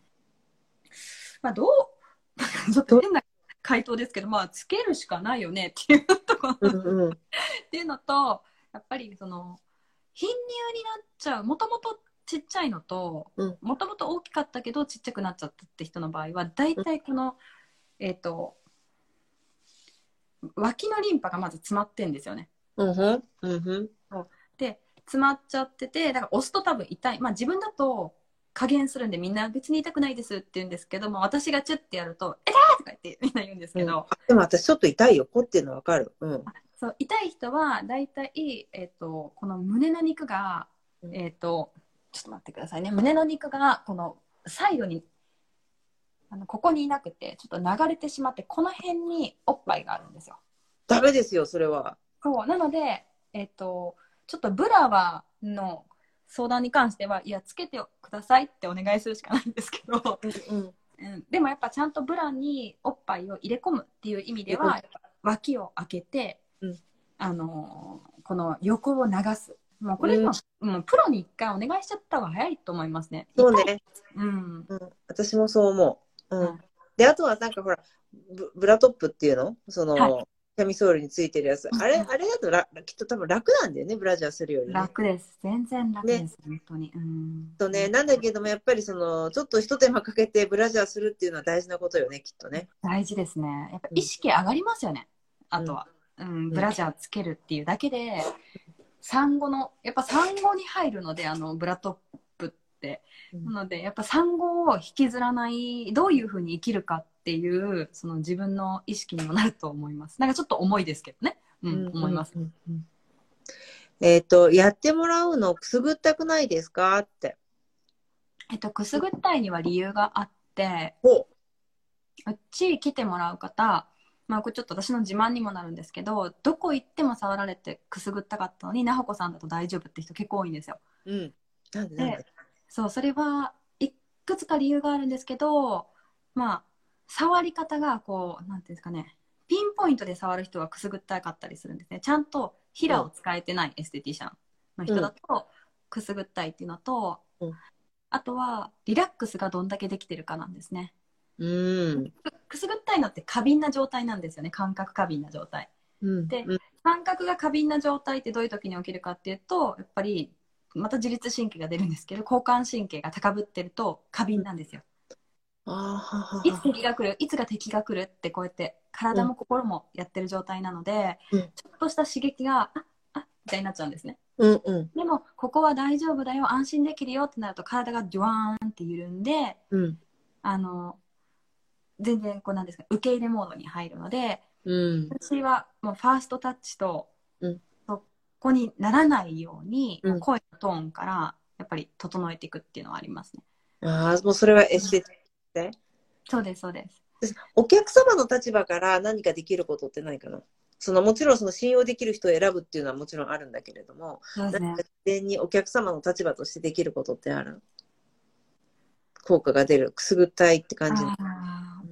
Speaker 2: まあどう、(laughs) ちょっと変な回答ですけど、まあつけるしかないよねっていうところ、
Speaker 1: うんうん。
Speaker 2: っていうのと、やっぱりその、貧乳になっちゃう、もともとちっちゃいのと
Speaker 1: うん、
Speaker 2: もともと大きかったけどちっちゃくなっちゃったって人の場合は、大体この、えっ、と、脇のリンパがまず詰まってんですよね。
Speaker 1: うんうん。うん
Speaker 2: で詰まっちゃっててだから押すと多分痛い。まあ自分だと加減するんでみんな別に痛くないですって言うんですけども私がチュッてやると「痛い!」とか言ってみんな言うんですけど、
Speaker 1: でも私ちょっと痛いよ。凝ってるのわかる。うん。
Speaker 2: そう痛い人は大体、えっとこの胸の肉が、
Speaker 1: うん。
Speaker 2: えっとちょっと待ってくださいね。胸の肉がこのサイドにあのここにいなくてちょっと流れてしまってこの辺におっぱいがあるんですよ。
Speaker 1: ダメですよそれは
Speaker 2: そうなので、えっとちょっとブラはの相談に関してはいやつけてくださいってお願いするしかないんですけど、
Speaker 1: うん
Speaker 2: うん、でもやっぱちゃんとブラにおっぱいを入れ込むっていう意味では、脇を開けて、
Speaker 1: うん。
Speaker 2: あのーこの横を流す。もうこれも、もうプロに一回お願いしちゃった方が早いと思いますね。
Speaker 1: そうね。
Speaker 2: うん。
Speaker 1: うん。私もそう思う。う
Speaker 2: うんん
Speaker 1: であとはなんかほらブブラトップっていうの？その
Speaker 2: は
Speaker 1: キャミソールについてるやつあれ
Speaker 2: うん
Speaker 1: あれだとらきっと多分楽なんだよねブラジャーするよりね
Speaker 2: 楽です全然楽です、本当に。うん
Speaker 1: とね、なんだけども、やっぱりその、ちょっと一手間かけてブラジャーするっていうのは大事なことよね、きっとね。
Speaker 2: 大事ですね。やっぱ意識上がりますよね。あとは、うん、ブラジャーつけるっていうだけで、産後の、やっぱ産後に入るので、あの、ブラトップって。
Speaker 1: うん
Speaker 2: なので、やっぱ産後を引きずらない、どういうふうに生きるかっていう、その自分の意識にもなると思います。なんかちょっと重いですけどね。うん、思います。
Speaker 1: うんうんうんえっ、と、やってもらうのくすぐったくないですか？って。
Speaker 2: えっと、くすぐったいには理由があって、
Speaker 1: ほ
Speaker 2: うち来てもらう方、まあ、これちょっと私の自慢にもなるんですけど、どこ行っても触られてくすぐったかったのに、なほこさんだと大丈夫って人結構多いんですよ。
Speaker 1: う。うん。なんで、
Speaker 2: そう、それはいくつか理由があるんですけど、まあ、触り方がこう、なんていうんですかね、ピンポイントで触る人はくすぐったかったりするんですね。ちゃんとヒラを使えてないエステティシャンの人だと、くすぐったいっていうのと、
Speaker 1: うん
Speaker 2: あとはリラックスがどんだけできてるかなんですね。
Speaker 1: うん。
Speaker 2: くくすぐったいのって過敏な状態なんですよね。感覚過敏な状態。
Speaker 1: うん。
Speaker 2: で
Speaker 1: うん
Speaker 2: 感覚が過敏な状態ってどういう時に起きるかっていうと、やっぱり、また自律神経が出るんですけど、交感神経が高ぶってると過敏なんですよ。
Speaker 1: あい
Speaker 2: つ敵が来る、いつが敵が来るってこうやって体も心もやってる状態なので、
Speaker 1: うん
Speaker 2: ちょっとした刺激が、ああみたいになっちゃうんですね。
Speaker 1: うんうん。
Speaker 2: でも、ここは大丈夫だよ、安心できるよってなると体がジュワーンって緩んで、
Speaker 1: うん。
Speaker 2: あの、全然こうなんですか、受け入れモードに入るので、
Speaker 1: うん。
Speaker 2: 私はもうファーストタッチと、
Speaker 1: うん
Speaker 2: そこにならないように、
Speaker 1: うん
Speaker 2: もう声のトーンからやっぱり整えていくっていうのはありますね。
Speaker 1: ああ、もうそれはエステティで
Speaker 2: そうです、そうです。
Speaker 1: お客様の立場から何かできることってないかな。そのもちろんその信用できる人を選ぶっていうのはもちろんあるんだけれども、
Speaker 2: ね。
Speaker 1: 何か。事前にお客様の立場としてできることってある効果が出るくすぐったいって感じ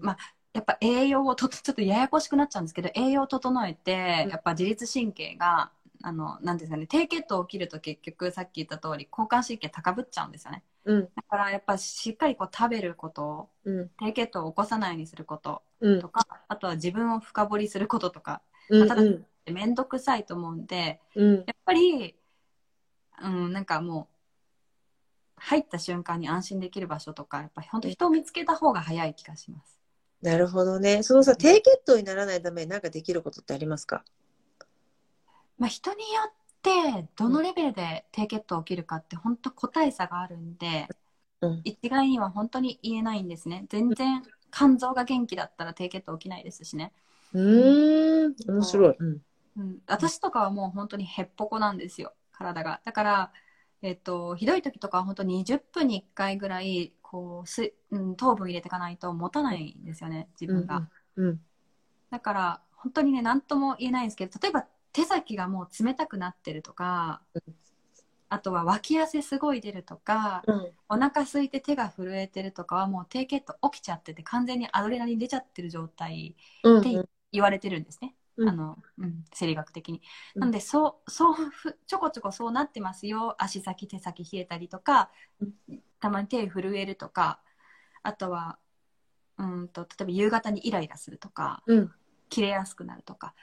Speaker 2: まあやっぱ栄養をとちょっとややこしくなっちゃうんですけど栄養を整えて
Speaker 1: うん。
Speaker 2: やっぱ自律神経があのなんですかね低血糖起きると結局さっき言った通り交感神経高ぶっちゃうんですよね
Speaker 1: うん。
Speaker 2: だからやっぱしっかりこう食べること
Speaker 1: うん。
Speaker 2: 低血糖を起こさないようにすること
Speaker 1: うん。
Speaker 2: とかあとは自分を深掘りすることとか
Speaker 1: うん
Speaker 2: ただ面倒くさいと思うんで
Speaker 1: うん。
Speaker 2: やっぱりうんなんかもう入った瞬間に安心できる場所とかやっぱ本当人を見つけた方が早い気がします。
Speaker 1: なるほどね。そのさ、低血糖にならないために何かできることってありますか？
Speaker 2: まあ、人によってどのレベルで低血糖起きるかって本当個体差があるんで、
Speaker 1: うん
Speaker 2: 一概には本当に言えないんですね全然肝臓が元気だったら低血糖起きないですしね
Speaker 1: うーん、面白い。うん。
Speaker 2: うん、私とかはもう本当にへっぽこなんですよ、体が。だから、えっと、ひどい時とかは本当に20分に1回ぐらい、こう、す、うん、糖分入れていかないと持たないんですよね、自分が。
Speaker 1: うん。
Speaker 2: だから、本当にね、何とも言えないんですけど、例えば手先がもう冷たくなってるとか
Speaker 1: うん、
Speaker 2: あとは脇汗すごい出るとか、
Speaker 1: うん。
Speaker 2: お腹空いて手が震えてるとかはもう低血糖起きちゃってて完全にアドレナリン出ちゃってる状態
Speaker 1: うん。
Speaker 2: って言われてるんですね。
Speaker 1: うん
Speaker 2: あの、うん、生理学的に。
Speaker 1: うん
Speaker 2: なんで、そう、そうふ、ちょこちょこそうなってますよ。足先、手先冷えたりとか
Speaker 1: うん、
Speaker 2: たまに手震えるとか、あとは、うんと、例えば夕方にイライラするとか、
Speaker 1: うん。
Speaker 2: 切れやすくなるとか、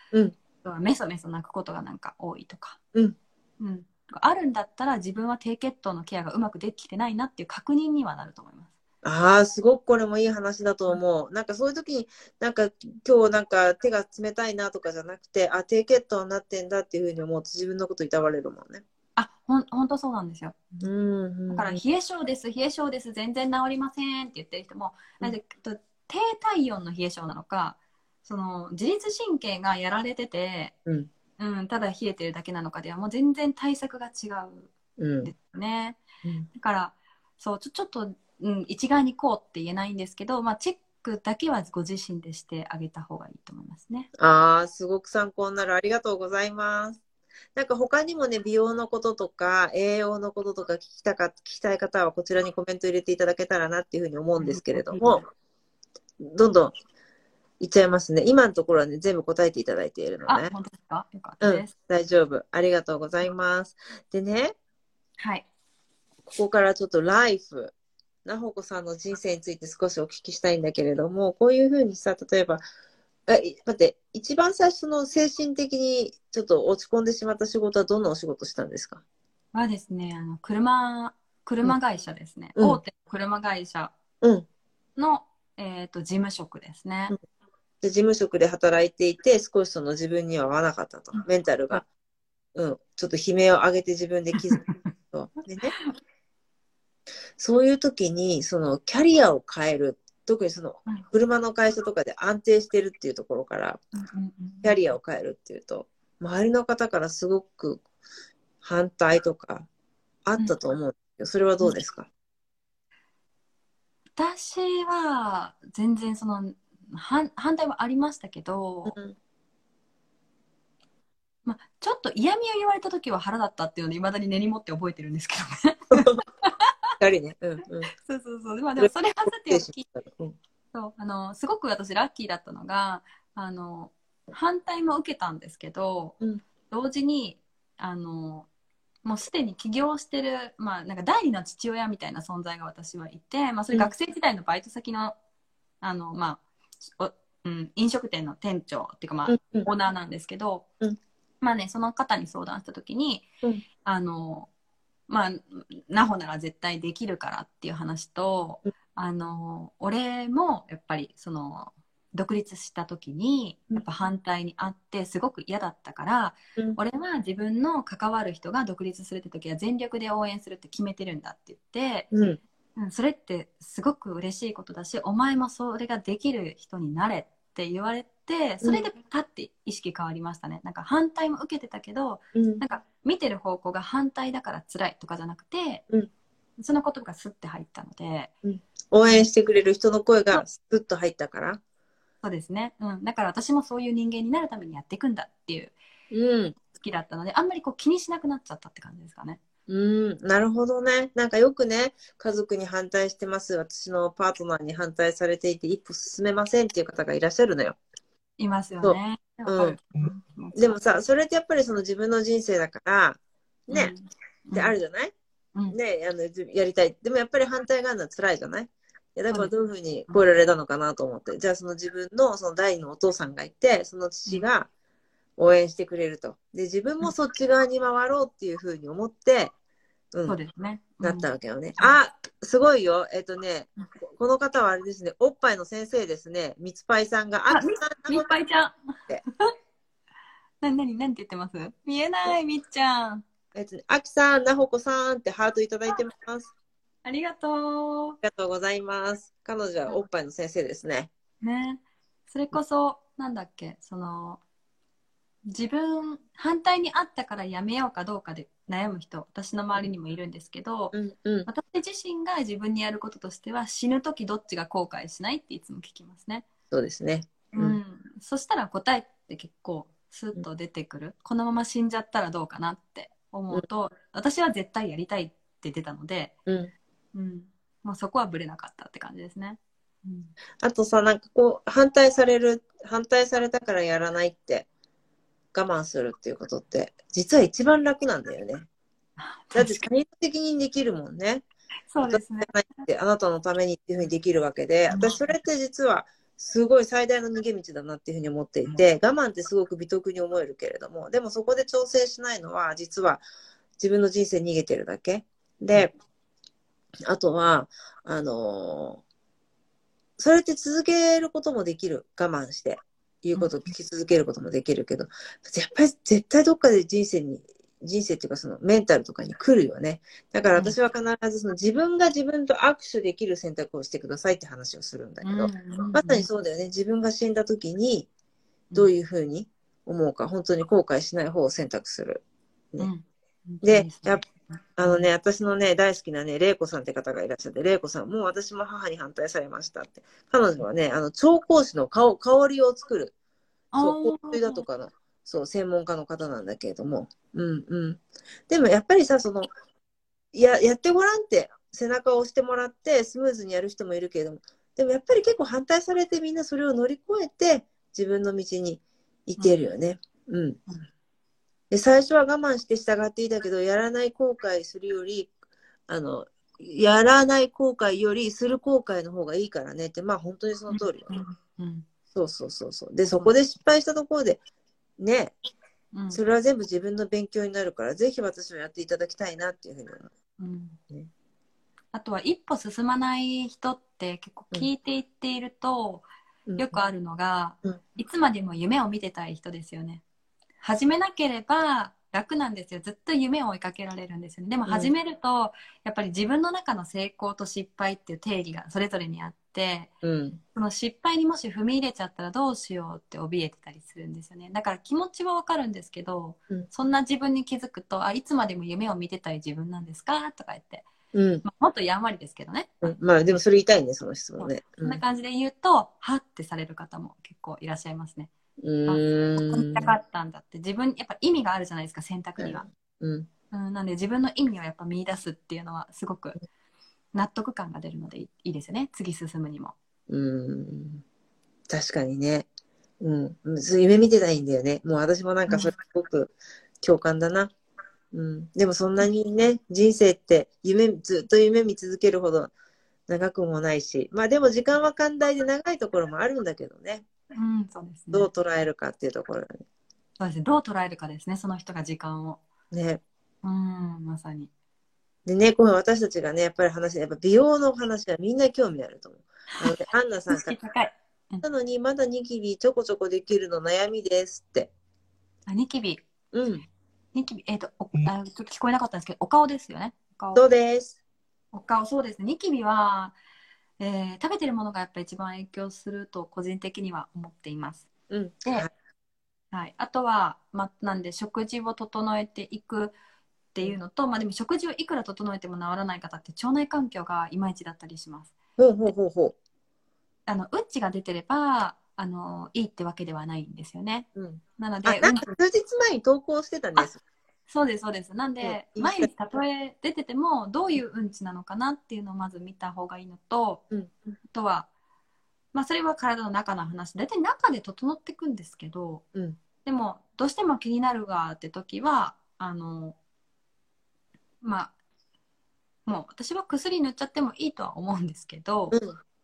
Speaker 2: メソメソ泣くことがなんか多いとか、
Speaker 1: うん
Speaker 2: うんあるんだったら自分は低血糖のケアがうまくできてないなっていう確認にはなると思います。
Speaker 1: ああ、すごくこれもいい話だと思う。なんかそういう時に、なんか今日なんか手が冷たいなとかじゃなくて、あ、低血糖になってんだっていうふうに思うと自分のこといたわれるもんね。
Speaker 2: あ、ほん、ほんとそうなんですよ。
Speaker 1: うんうん。
Speaker 2: だから、冷え性です、冷え性です、全然治りませんって言ってる人も、
Speaker 1: うん
Speaker 2: 低体温の冷え性なのか、その自律神経がやられてて、
Speaker 1: うん。
Speaker 2: うん、ただ冷えてるだけなのかではもう全然対策が違
Speaker 1: うん
Speaker 2: うんですよね。
Speaker 1: うん
Speaker 2: だから、そう、ちょちょっと、うん、一概にこうって言えないんですけど、まあ、チェックだけはご自身でしてあげた方がいいと思いますね。
Speaker 1: ああ、すごく参考になる。ありがとうございます。なんか他にもね、美容のこととか、栄養のこととか聞きたか、聞きたい方はこちらにコメント入れていただけたらなっていうふうに思うんですけれども、どんどんいっちゃいますね。今のところはね、全部答えていただいているの
Speaker 2: あ、
Speaker 1: ね。
Speaker 2: 本当ですか？よかった
Speaker 1: うん
Speaker 2: です。、
Speaker 1: 大丈夫。ありがとうございます。でね、
Speaker 2: はい。
Speaker 1: ここからちょっとライフ、なほこさんの人生について少しお聞きしたいんだけれども、こういうふうにさ、例えば、え、い待って、一番最初の精神的にちょっと落ち込んでしまった仕事はどんなお仕事したんですか？
Speaker 2: はですね、あの、車、車会社ですね。
Speaker 1: うん
Speaker 2: 大手の車会社
Speaker 1: うん。
Speaker 2: の、えっ、と、事務職ですね。
Speaker 1: うんで事務職で働いていて、少しその自分には合わなかったと。
Speaker 2: うん。
Speaker 1: メンタルが、うん、ちょっと悲鳴を上げて自分で気づくと。(laughs) でね、そういう時に、そのキャリアを変える。特にその
Speaker 2: うん。
Speaker 1: 車の会社とかで安定してるっていうところから、キャリアを変えるっていうと、周りの方からすごく反対とかあったと思うんですけど、それはどうですか、
Speaker 2: 私は、全然その、反反対はありましたけど、
Speaker 1: うん
Speaker 2: まあ、ちょっと嫌味を言われた時は腹だったっていうので、いまだに根に持って覚えてるんですけどね。
Speaker 1: 二人ね。(laughs) うんうん。
Speaker 2: そうそうそう。まあ、でもそれはさておき、
Speaker 1: うん
Speaker 2: そう、あの、すごく私ラッキーだったのが、あの、反対も受けたんですけど、
Speaker 1: うん
Speaker 2: 同時に、あの、もうすでに起業してる、まあ、なんか第二の父親みたいな存在が私はいて、まあ、そういう学生時代のバイト先の、あの、まあ、おうん、飲食店の店長っていうか、まあ、
Speaker 1: うんうん。
Speaker 2: オーナーなんですけど、
Speaker 1: うん。
Speaker 2: まあね、その方に相談した時に、
Speaker 1: うん。
Speaker 2: あの、まあ、なほなら絶対できるからっていう話と、
Speaker 1: うん。
Speaker 2: あの、俺もやっぱりその、独立した時に、
Speaker 1: うん。
Speaker 2: やっぱ反対にあって、すごく嫌だったから、
Speaker 1: うん。
Speaker 2: 俺は自分の関わる人が独立するって時は全力で応援するって決めてるんだって言って、
Speaker 1: うん
Speaker 2: うん、それってすごく嬉しいことだしお前もそれができる人になれって言われてそれでパッて意識変わりましたね、なんか反対も受けてたけど
Speaker 1: うん。
Speaker 2: なんか見てる方向が反対だから辛いとかじゃなくて、
Speaker 1: うん。
Speaker 2: その言葉がスッて入ったので
Speaker 1: 応援してくれる人の声がスッと入ったから。
Speaker 2: そうですね、うん、だから私もそういう人間になるためにやっていくんだっていう
Speaker 1: うん。
Speaker 2: 好きだったのであんまりこう気にしなくなっちゃったって感じですかね。
Speaker 1: うん、なるほどね。なんかよくね、家族に反対してます。私のパートナーに反対されていて一歩進めませんっていう方がいらっしゃるのよ。
Speaker 2: いますよね。
Speaker 1: う
Speaker 2: うん
Speaker 1: でもさ、それってやっぱりその自分の人生だから、ね、
Speaker 2: うん
Speaker 1: であるじゃない、
Speaker 2: うん
Speaker 1: ね、あの、じやりたい。でもやっぱり反対があるのは辛いじゃない？いやだからどういうふうに超えられたのかなと思って。じゃあその自分のその第二のお父さんがいて、その父が応援してくれると。で、自分もそっち側に回ろうっていうふうに思って、うん
Speaker 2: そう、ですね。
Speaker 1: なったわけよね。
Speaker 2: うん
Speaker 1: あ、すごいよ。えっとね
Speaker 2: うん、
Speaker 1: この方はあれですね、おっぱいの先生ですね。みつぱいさんが、あ、
Speaker 2: あみみっぱいちゃん
Speaker 1: て。(laughs)
Speaker 2: なになになんて言ってます？見えないみっちゃん。
Speaker 1: えっとね、あきさん、なほこさんってハートいただいてます。
Speaker 2: ありがと
Speaker 1: ありがとうございます。彼女はおっぱいの先生ですね。
Speaker 2: う。ね。それこそなんだっけ？その自分反対にあったからやめようかどうかで悩む人私の周りにもいるんですけど、
Speaker 1: うんうん
Speaker 2: 私自身が自分にやることとしては死ぬ時どっちが後悔しないっていつも聞きますね。
Speaker 1: そうですね。
Speaker 2: う
Speaker 1: うん
Speaker 2: ん、そしたら答えって結構スッと出てくる、このまま死んじゃったらどうかなって思うと、私は絶対やりたいって出たので、
Speaker 1: うん。
Speaker 2: うんまあ、そこはぶれなかったって感じですね。うん、
Speaker 1: あとさ、なんかこう、反対される、反対されたからやらないって、我慢するっていうことって、実は一番楽なんだよね。だって他人的にできるもんね。
Speaker 2: そうですね。
Speaker 1: あなたのためにっていうふうにできるわけで、私それって実は、すごい最大の逃げ道だなっていうふうに思っていて、我慢ってすごく美徳に思えるけれども、でもそこで調整しないのは、実は自分の人生逃げてるだけ。で、あとは、あのーそれって続けることもできる。我慢して。言うことを聞き続けることもできるけど、やっぱり絶対どっかで人生に、人生っていうかそのメンタルとかに来るよね。だから私は必ずその自分が自分と握手できる選択をしてくださいって話をするんだけど、まさにそうだよね。自分が死んだ時にどういうふうに思うか、本当に後悔しない方を選択する。ね。
Speaker 2: うん。
Speaker 1: でやっあのね、私のね、大好きなね、玲子さんって方がいらっしゃって、玲子さん、もう私も母に反対されましたって。彼女はね、あの、調香師の香香りを作る、そう、香水だとかの、そう、専門家の方なんだけれども、うんうん。でもやっぱりさ、その、や、やってごらんって、背中を押してもらって、スムーズにやる人もいるけれども、でもやっぱり結構反対されてみんなそれを乗り越えて、自分の道に行ってるよね。うん。で最初は我慢して従っていたけど、やらない後悔するより、あの、やらない後悔よりする後悔の方がいいからねって、まあ本当にその通りよね。
Speaker 2: うん
Speaker 1: そうそうそうそう。で、そこで失敗したところで、ね、
Speaker 2: うん
Speaker 1: それは全部自分の勉強になるから、ぜひ私はやっていただきたいなっていうふうに思う。
Speaker 2: うん
Speaker 1: ね
Speaker 2: あとは一歩進まない人って結構聞いていっていると、
Speaker 1: うん
Speaker 2: よくあるのが、
Speaker 1: うん
Speaker 2: いつまでも夢を見てたい人ですよね。始めなければ楽なんですよ。ずっと夢を追いかけられるんですよね。でも
Speaker 1: うん
Speaker 2: 始めると、やっぱり自分の中の成功と失敗っていう定義がそれぞれにあって、
Speaker 1: うん。
Speaker 2: その失敗にもし踏み入れちゃったらどうしようって怯えてたりするんですよね。だから気持ちはわかるんですけど、
Speaker 1: うん
Speaker 2: そんな自分に気づくと、あ、いつまでも夢を見てたい自分なんですかとか言って、
Speaker 1: うん。
Speaker 2: まあ、もっとやんわりですけどね。
Speaker 1: うんまあでもそれ言いたいね、その質問ね。
Speaker 2: そんな感じで言うと、はってされる方も結構いらっしゃいますね。
Speaker 1: う
Speaker 2: ここ
Speaker 1: ーん
Speaker 2: 見た。かったんだって、自分、やっぱ意味があるじゃないですか、選択には。
Speaker 1: うん。
Speaker 2: うん、なんで自分の意味をやっぱ見出すっていうのは、すごく納得感が出るのでいいですよね、次進むにも。
Speaker 1: うん。確かにね。うん。夢見てないんだよね。もう私もなんかそれすごく共感だな。うん。でもそんなにね、人生って夢、ずっと夢見続けるほど長くもないし、まあでも時間は寛大で長いところもあるんだけどね。
Speaker 2: うん、そうですね。
Speaker 1: どう捉えるかっていうところだ
Speaker 2: そうですね。どう捉えるかですね、その人が時間を。
Speaker 1: ね。ね。
Speaker 2: うん、まさに。
Speaker 1: でね、この私たちがね、やっぱり話、やっぱ美容の話はみんな興味あると思う。なので、(laughs) アンナさん
Speaker 2: 意
Speaker 1: から
Speaker 2: 識高い。
Speaker 1: なのに、まだニキビちょこちょこできるの悩みですって。
Speaker 2: あ、ニキビ。
Speaker 1: うん。
Speaker 2: ニキビ、えっ、とおあ、ちょっと聞こえなかったんですけど、お顔ですよね。お顔。
Speaker 1: そうです。
Speaker 2: お顔、そうですね。ニキビは、えー食べてるものがやっぱ一番影響すると個人的には思っています。
Speaker 1: うん。
Speaker 2: で
Speaker 1: はい
Speaker 2: はい、あとは、まあ、なんで食事を整えていくっていうのと、まあ、でも食事をいくら整えても治らない方って腸内環境がいまいちだったりします。
Speaker 1: ほうほうほうほ
Speaker 2: あのうんちが出てればあのいいってわけではないんですよね。
Speaker 1: う。うん。
Speaker 2: なので、
Speaker 1: あ、なんか
Speaker 2: うん
Speaker 1: 数日前に投稿してたんです。
Speaker 2: そうですそうです。なんで、
Speaker 1: う。ん
Speaker 2: 毎日たとえ出ててもどういううんちなのかなっていうのをまず見た方がいいのと、
Speaker 1: うん。
Speaker 2: あとは、まあ、それは体の中の話大体中で整っていくんですけど、
Speaker 1: うん。
Speaker 2: でもどうしても気になるわって時はあのまあもう私は薬塗っちゃってもいいとは思うんですけど、
Speaker 1: うん。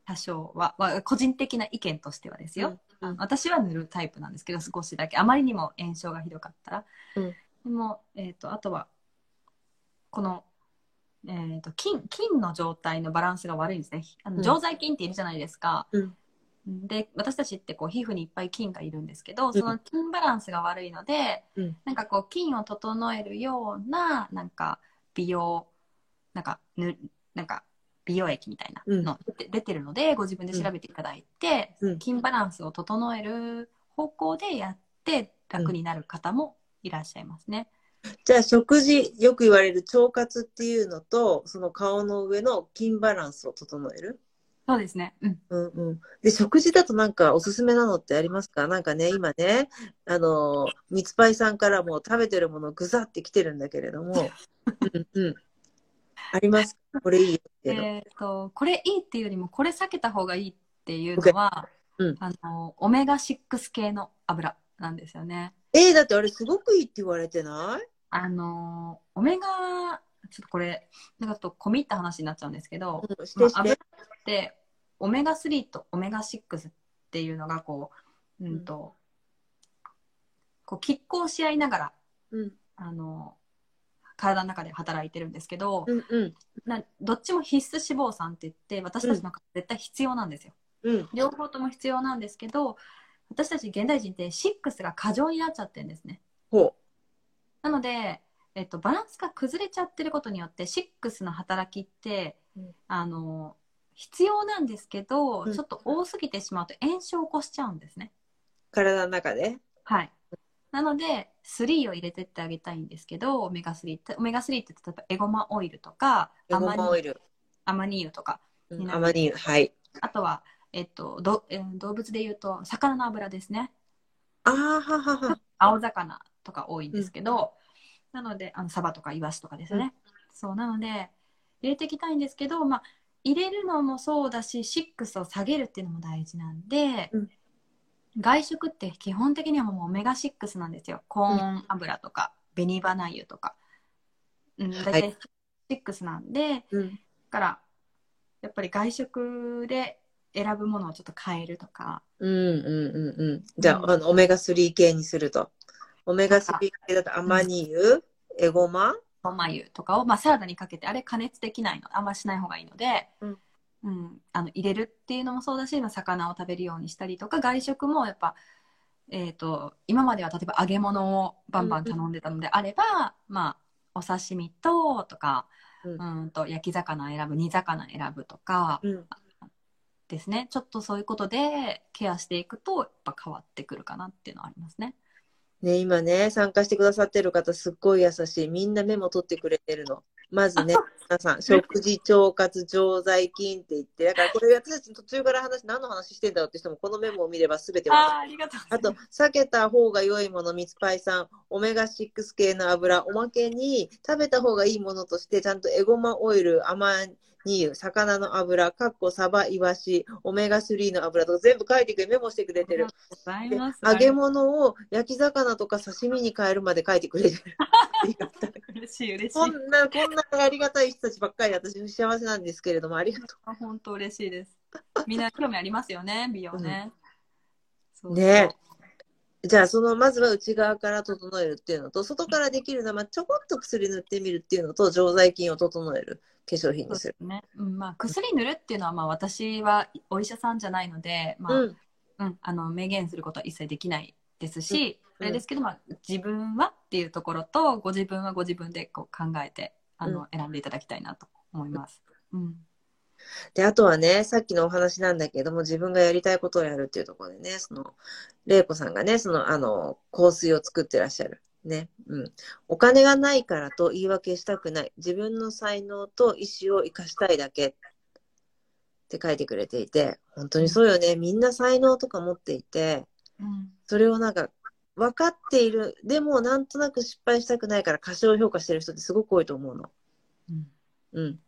Speaker 2: 多少は、まあ個人的な意見としてはですよ、
Speaker 1: うん。
Speaker 2: 私は塗るタイプなんですけど少しだけ。あまりにも炎症がひどかったら、
Speaker 1: うん
Speaker 2: でも、えー、とあとはこの、えー、と菌菌の状態のバランスが悪いんですね。あ
Speaker 1: うん。
Speaker 2: の常在菌っているじゃないですか、
Speaker 1: うん。
Speaker 2: で私たちってこう皮膚にいっぱい菌がいるんですけどその菌バランスが悪いので、
Speaker 1: うん。
Speaker 2: なんかこう菌を整えるようななんか美容なんかぬなんか美容液みたいなの出て,、出てるのでご自分で調べていただいて、
Speaker 1: うん。
Speaker 2: 筋バランスを整える方向でやって楽になる方もいらっしゃいますね。
Speaker 1: じゃあ食事、よく言われる腸活っていうのと、その顔の上の筋バランスを整える？
Speaker 2: そうですね。うん。
Speaker 1: うんうん。で、食事だとなんかおすすめなのってありますか？なんかね、今ね、あの、みつぱいさんからも食べてるものぐざってきてるんだけれども、うんうん。あります？か (laughs) これいいよっていうの。
Speaker 2: えっ、と、これいいっていうよりも、これ避けた方がいいっていうのは、
Speaker 1: うん
Speaker 2: あの、オメガ6系の油なんですよね。
Speaker 1: えー、だってあれすごくいいって言われてない？
Speaker 2: あの、オメガ、ちょっとこれ、なんかちょっと込み入った話になっちゃうんですけど、
Speaker 1: うん、し
Speaker 2: まあ、
Speaker 1: て。し
Speaker 2: 油
Speaker 1: て。
Speaker 2: って、オメガ3とオメガ6っていうのが、こう、うんと、こう、拮抗し合いながら、
Speaker 1: うん。
Speaker 2: あの、体の中で働いてるんですけど、
Speaker 1: うんうん。
Speaker 2: などっちも必須脂肪酸って言って私たちの体絶対必要なんですよ、
Speaker 1: うん。
Speaker 2: 両方とも必要なんですけど私たち現代人って6が過剰になっちゃってるんですね
Speaker 1: ほ
Speaker 2: なので、えっと、バランスが崩れちゃってることによって6の働きって、
Speaker 1: うん
Speaker 2: あの必要なんですけど、
Speaker 1: うん
Speaker 2: ちょっと多すぎてしまうと炎症を起こしちゃうんですね
Speaker 1: う。体の中で？
Speaker 2: はいなので3を入れてってあげたいんですけどオメガ3ってオメガ3って例えばエゴマオイルとか
Speaker 1: エゴ
Speaker 2: アマニ
Speaker 1: マオイル。
Speaker 2: アマニ油とか
Speaker 1: うんアマニ油。はい。
Speaker 2: あとは、えっと、どえー動物で言うと魚の油ですね。
Speaker 1: あーははは。
Speaker 2: 青魚とか多いんですけど、なのであのサバとかイワシとかですね、そうなので入れていきたいんですけど、まあ、入れるのもそうだし6を下げるっていうのも大事なんで、
Speaker 1: うん。
Speaker 2: 外食って基本的にはもうオメガ6なんですよ。コーン油とか、紅花油とか、うん、大体6なんで、
Speaker 1: うん。
Speaker 2: だからやっぱり外食で選ぶものをちょっと変えるとか。
Speaker 1: うんうんうんうん。じゃあ、
Speaker 2: うん
Speaker 1: あのオメガ3系にすると。オメガ3系だとアマニ油、エゴマ、
Speaker 2: ごま油とかを、まあ、サラダにかけてあれ加熱できないの。あんましない方がいいので、
Speaker 1: うん。
Speaker 2: うん。あの入れるっていうのもそうだし、まあ、魚を食べるようにしたりとか外食もやっぱ、えー、と今までは例えば揚げ物をバンバン頼んでたのであれば、まあ、お刺身ととか、
Speaker 1: う
Speaker 2: うんん、と焼き魚選ぶ煮魚選ぶとか
Speaker 1: うん。
Speaker 2: ですねちょっとそういうことでケアしていくとやっぱ変わってくるかなっていうのはありますね。
Speaker 1: ね、今ね、参加してくださってる方、すっごい優しい。みんなメモ取ってくれてるの。まずね、皆さん、食事、腸活、常在菌って言って、だからこれ私たち途中から話、何の話してんだろうって人も、このメモを見れば全て分かる。
Speaker 2: ああと、
Speaker 1: 避けた方が良いもの、ミツパイさん、オメガ6系の油、おまけに食べた方がいいものとして、ちゃんとエゴマオイル、甘2、魚の油、かっこサバ、イワシ、オメガ3の油とか全部書いてくれ、メモしてくれてる。揚げ物を焼き魚とか刺身に変えるまで書いてくれてる。(laughs)
Speaker 2: 嬉しい、嬉しい。
Speaker 1: こんな、こんなありがたい人たちばっかり私幸せなんですけれども、ありがと
Speaker 2: う。本当嬉しいです。みんな興味ありますよね、美容ね。うん、
Speaker 1: ねじゃあそのまずは内側から整えるっていうのと外からできるのは、ちょこっと薬塗ってみるっていうのと常在菌を整える粧品にする。
Speaker 2: ね。うん、まあ薬塗るっていうのはまあ私はお医者さんじゃないので、まあ、
Speaker 1: うん。
Speaker 2: うん、あの明言することは一切できないですし、
Speaker 1: うん
Speaker 2: あれですけど、まあ自分はっていうところとご自分はご自分でこう考えてあの、
Speaker 1: うん
Speaker 2: 選んでいただきたいなと思います。うん。
Speaker 1: で、あとはね、さっきのお話なんだけども、自分がやりたいことをやるっていうところでね、その、玲子さんがね、その、あの、香水を作ってらっしゃる。ね。うん。お金がないからと言い訳したくない。自分の才能と意思を生かしたいだけ。って書いてくれていて、本当にそうよね。みんな才能とか持っていて、
Speaker 2: うん、
Speaker 1: それをなんか、分かっている。でも、なんとなく失敗したくないから過小評価してる人ってすごく多いと思うの。
Speaker 2: うん
Speaker 1: うん。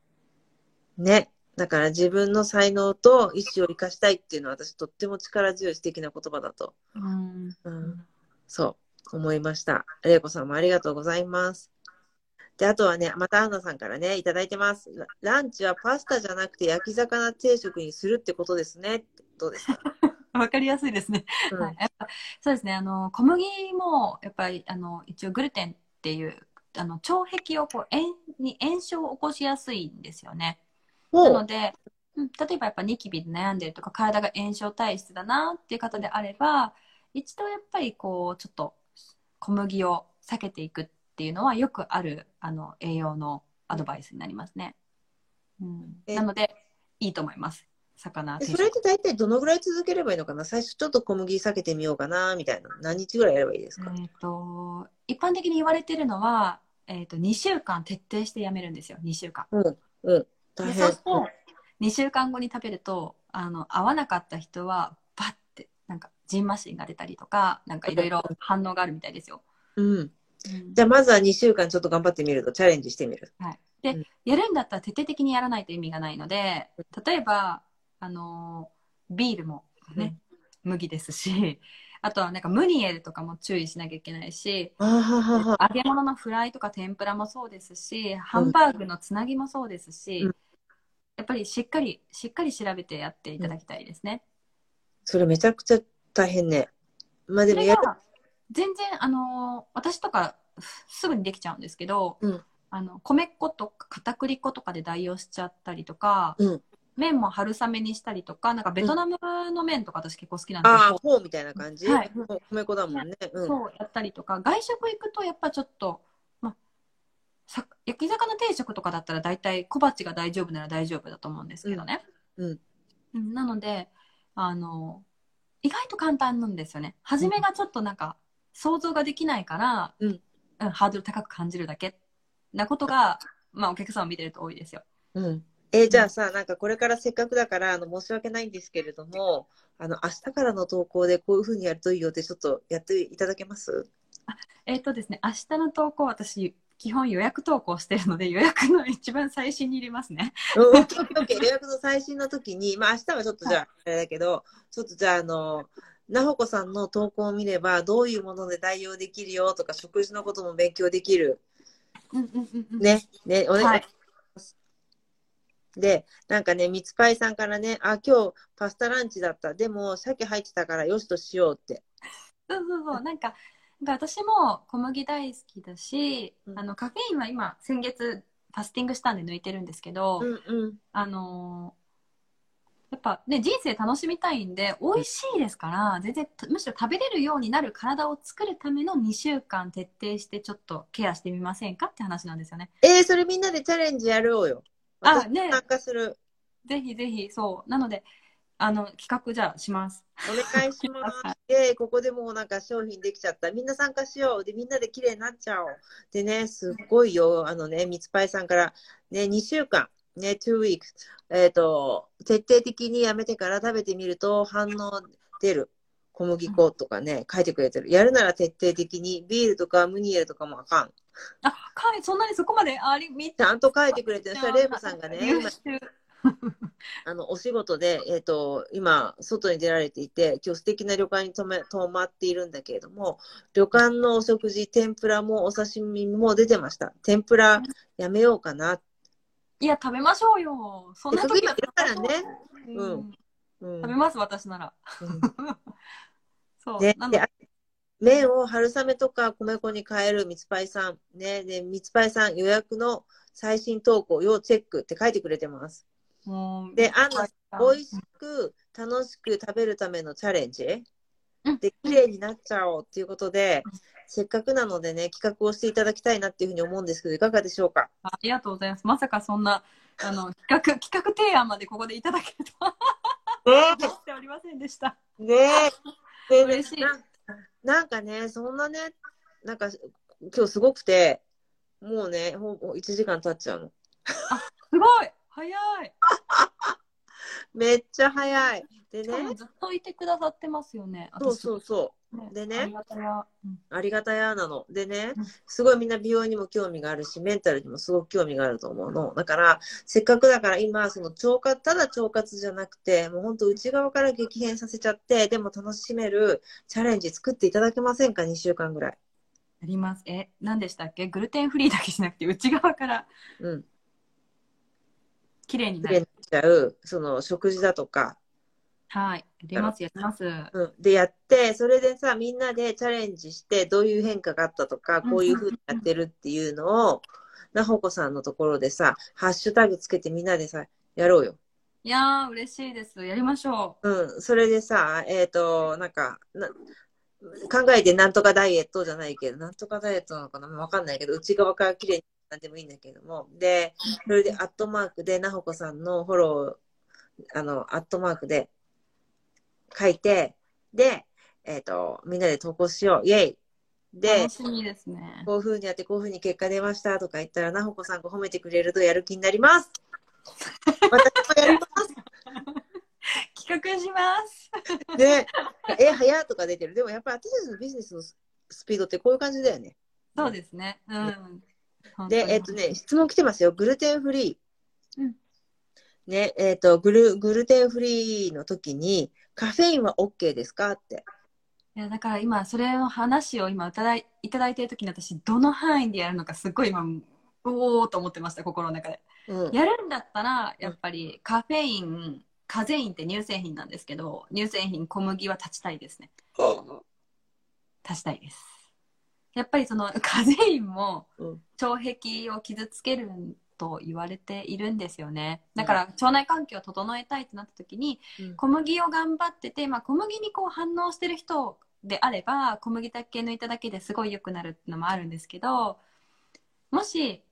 Speaker 1: ね。だから自分の才能と意思を生かしたいっていうのは私とっても力強い素敵な言葉だと、
Speaker 2: うん
Speaker 1: うん、そう思いました。玲子さんもありがとうございます。で、あとはね、またアンナさんからね、いただいてます。ラランチはパスタじゃなくて焼き魚定食にするってことですね。どうですか、(laughs)
Speaker 2: わかりやすいですね。
Speaker 1: うん
Speaker 2: はい、やっぱそうですねあの小麦もやっぱりあの一応グルテンっていうあの腸壁をこう炎に炎症を起こしやすいんですよね。なので、うん例えばやっぱニキビで悩んでるとか体が炎症体質だなっていう方であれば一度やっぱりこうちょっと小麦を避けていくっていうのはよくあるあの栄養のアドバイスになりますね。うん、
Speaker 1: え
Speaker 2: なので、いいと思います。魚
Speaker 1: それっ
Speaker 2: 食。
Speaker 1: て大体どのぐらい続ければいいのかな？最初ちょっと小麦避けてみようかな、みたいな。何日ぐらいやればいいですか、
Speaker 2: えっ、と、一般的に言われてるのは、えっ、と、2週間徹底してやめるんですよ。2週間。
Speaker 1: うん、うん。
Speaker 2: でそうする。と、2週間後に食べると、あの、合わなかった人は、バッて、なんか、ジンマシンが出たりとか、なんかいろいろ反応があるみたいですよ。
Speaker 1: うん。
Speaker 2: うん
Speaker 1: じゃあまずは2週間ちょっと頑張ってみると、チャレンジしてみる。
Speaker 2: はい、で、
Speaker 1: うん
Speaker 2: やるんだったら徹底的にやらないと意味がないので例えば、あのービールもね、麦ですしあとはなんかムニエルとかも注意しなきゃいけないし。揚げ物のフライとか天ぷらもそうですしハンバーグのつなぎもそうですし、
Speaker 1: うん
Speaker 2: やっぱりしっかりしっかり調べてやっていただきたいですね。
Speaker 1: それめちゃくちゃ大変ね。まあでもやる。
Speaker 2: が全然あのー私とかすぐにできちゃうんですけど、
Speaker 1: うん
Speaker 2: あの米粉とか片栗粉とかで代用しちゃったりとか、
Speaker 1: うん
Speaker 2: 麺も春雨にしたりとかなんかベトナムの麺とか私結構好きなんです
Speaker 1: ああ、
Speaker 2: けど、
Speaker 1: フォーみたいな感じ、
Speaker 2: はい
Speaker 1: 米粉だもんね。うん。
Speaker 2: そうやったりとか外食行くとやっぱちょっと、ま、さ焼き魚定食とかだったら大体小鉢が大丈夫なら大丈夫だと思うんですけどね。
Speaker 1: うん
Speaker 2: うんなのであの意外と簡単なんですよね。初めがちょっとなんか想像ができないから、
Speaker 1: うん
Speaker 2: うんハードル高く感じるだけなことが、まあ、お客さんを見てると多いですよ。
Speaker 1: うん。えーじゃあさ、なんかこれからせっかくだから、あの、申し訳ないんですけれども、あの、明日からの投稿でこういうふうにやるといいよってちょっとやっていただけます？
Speaker 2: えっ、とですね、明日の投稿、私、基本予約投稿してるので、予約の一番最新に入れますね。
Speaker 1: 予約の最新の時に、まあ明日はちょっとじゃあ、あれだけど、ちょっとじゃあ、あの、なほこさんの投稿を見れば、どういうもので代用できるよとか、食事のことも勉強できる。
Speaker 2: うんうんうんうん。
Speaker 1: ね、ね、お願いし
Speaker 2: はい
Speaker 1: ます。で、なんかね、みつぱいさんからね、あ、今日パスタランチだった。でも、鮭入ってたからよしとしようって。
Speaker 2: そうそうそう。なんか、なんか私も小麦大好きだし、
Speaker 1: うん
Speaker 2: あの、カフェインは今、先月、ファスティングしたんで抜いてるんですけど、
Speaker 1: うんうん。
Speaker 2: あのーやっぱね、人生楽しみたいんで、美味しいですから、全然、むしろ食べれるようになる体を作るための2週間徹底してちょっとケアしてみませんかって話なんですよね。
Speaker 1: えー、それみんなでチャレンジやろうよ。
Speaker 2: あ
Speaker 1: 私
Speaker 2: ね
Speaker 1: 参加する。
Speaker 2: ぜひぜひ、そう。なので、あの、企画じゃあします。
Speaker 1: お願いします。で、ここでもうなんか商品できちゃった。みんな参加しよう。で、みんなで綺麗になっちゃおう。でね、すっごいよ。あのね、みつぱいさんから、ね、2週間、ね、2 weeks。えっ、と、徹底的にやめてから食べてみると反応出る。小麦粉とかね、書いてくれてる。やるなら徹底的に、ビールとかムニエルとかもあかん。
Speaker 2: あ、かい、そんなにそこまで、あり、み
Speaker 1: ちゃんと書いてくれてる。そしたらレイムさんがね、(laughs) あの、お仕事で、えっ、と、今、外に出られていて、今日素敵な旅館に泊め泊まっているんだけれども、旅館のお食事、天ぷらもお刺身も出てました。天ぷらやめようかな。
Speaker 2: いや、食べましょうよ。そんな時は
Speaker 1: せっかく今いるからね
Speaker 2: う
Speaker 1: うんんうん
Speaker 2: 食べます、私なら。
Speaker 1: うん
Speaker 2: そう。
Speaker 1: ね
Speaker 2: で
Speaker 1: 麺を春雨とか米粉に変えるみつぱいさん。ね。で、みつぱいさん予約の最新投稿要チェックって書いてくれてます。
Speaker 2: もう
Speaker 1: で、アンナ
Speaker 2: お
Speaker 1: 美味しく楽しく食べるためのチャレンジ？
Speaker 2: うん。
Speaker 1: で綺麗になっちゃおうっていうことで
Speaker 2: うん
Speaker 1: せっかくなのでね企画をしていただきたいなっていうふうに思うんですけどいかがでしょうか？
Speaker 2: ありがとうございます。まさかそんな、あの、(laughs) 企画、企画提案までここでいただけるとは。
Speaker 1: ね
Speaker 2: 思っておりませんでした。
Speaker 1: え。ねえ。
Speaker 2: 嬉しい。
Speaker 1: ななんかねそんなねなんか今日すごくてもうねほぼ1時間経っちゃうの。
Speaker 2: すごい早い
Speaker 1: めっちゃ早いでね
Speaker 2: ずっといてくださってますよね。
Speaker 1: そうそうそ
Speaker 2: ね
Speaker 1: でね
Speaker 2: ありがたや。うん
Speaker 1: うありがたやなのでね
Speaker 2: うん
Speaker 1: すごいみんな美容にも興味があるし、メンタルにもすごく興味があると思うの。だから、せっかくだから今、その腸活、ただ腸活じゃなくて、もう本当内側から激変させちゃって、でも楽しめるチャレンジ作っていただけませんか ?2 週間ぐらい。
Speaker 2: あります。え、何でしたっけ？グルテンフリーだけじゃなくて、内側から
Speaker 1: うん。
Speaker 2: 綺麗にな
Speaker 1: っちゃう、その食事だとか、
Speaker 2: はい。やります、やります。
Speaker 1: うん。で、やって、それでさ、みんなでチャレンジして、どういう変化があったとか、こういうふうにやってるっていうのを、なほこさんのところでさ、ハッシュタグつけてみんなでさ、やろうよ。
Speaker 2: いやー、嬉しいです。やりましょ
Speaker 1: うん、それでさ、えっ、と、なんかな、考えてなんとかダイエットじゃないけど、なんとかダイエットなのかなわかんないけど、内側から綺麗になんでもいいんだけども。で、それでアットマークで、なほこさんのフォロー、あの、アットマークで書いて、で、えっ、と、みんなで投稿しよう。イェイで
Speaker 2: ですね。
Speaker 1: こういう風にやって、こういう風に結果出ましたとか言ったら、なほこさんが褒めてくれるとやる気になります。(laughs) 私もやります。(laughs)
Speaker 2: 企画します。
Speaker 1: で、え、早っとか出てる。でもやっぱり私たちのビジネスのススピードってこういう感じだよね。
Speaker 2: そうですね。うん。
Speaker 1: で、えっ、とね、質問来てますよ。グルテンフリー。
Speaker 2: うん
Speaker 1: ね、えっ、とグル、グルテンフリーの時に、カフェインは OK ですかって。
Speaker 2: いやだから今それの話を今いただいいただいている時に私どの範囲でやるのかすごい今うおーと思ってました心の中で
Speaker 1: うん。
Speaker 2: やるんだったらやっぱりカフェインカゼインって乳製品なんですけど乳製品小麦は断ちたいですね足したいですやっぱりその (laughs) カゼインも
Speaker 1: うん。
Speaker 2: 腸壁を傷つけると言われているんですよね。だから腸内環境を整えたいってなった時に
Speaker 1: うん。
Speaker 2: 小麦を頑張ってて、まあ、小麦にこう反応してる人であれば小麦だけ抜いただけですごい良くなるってのもあるんですけどもし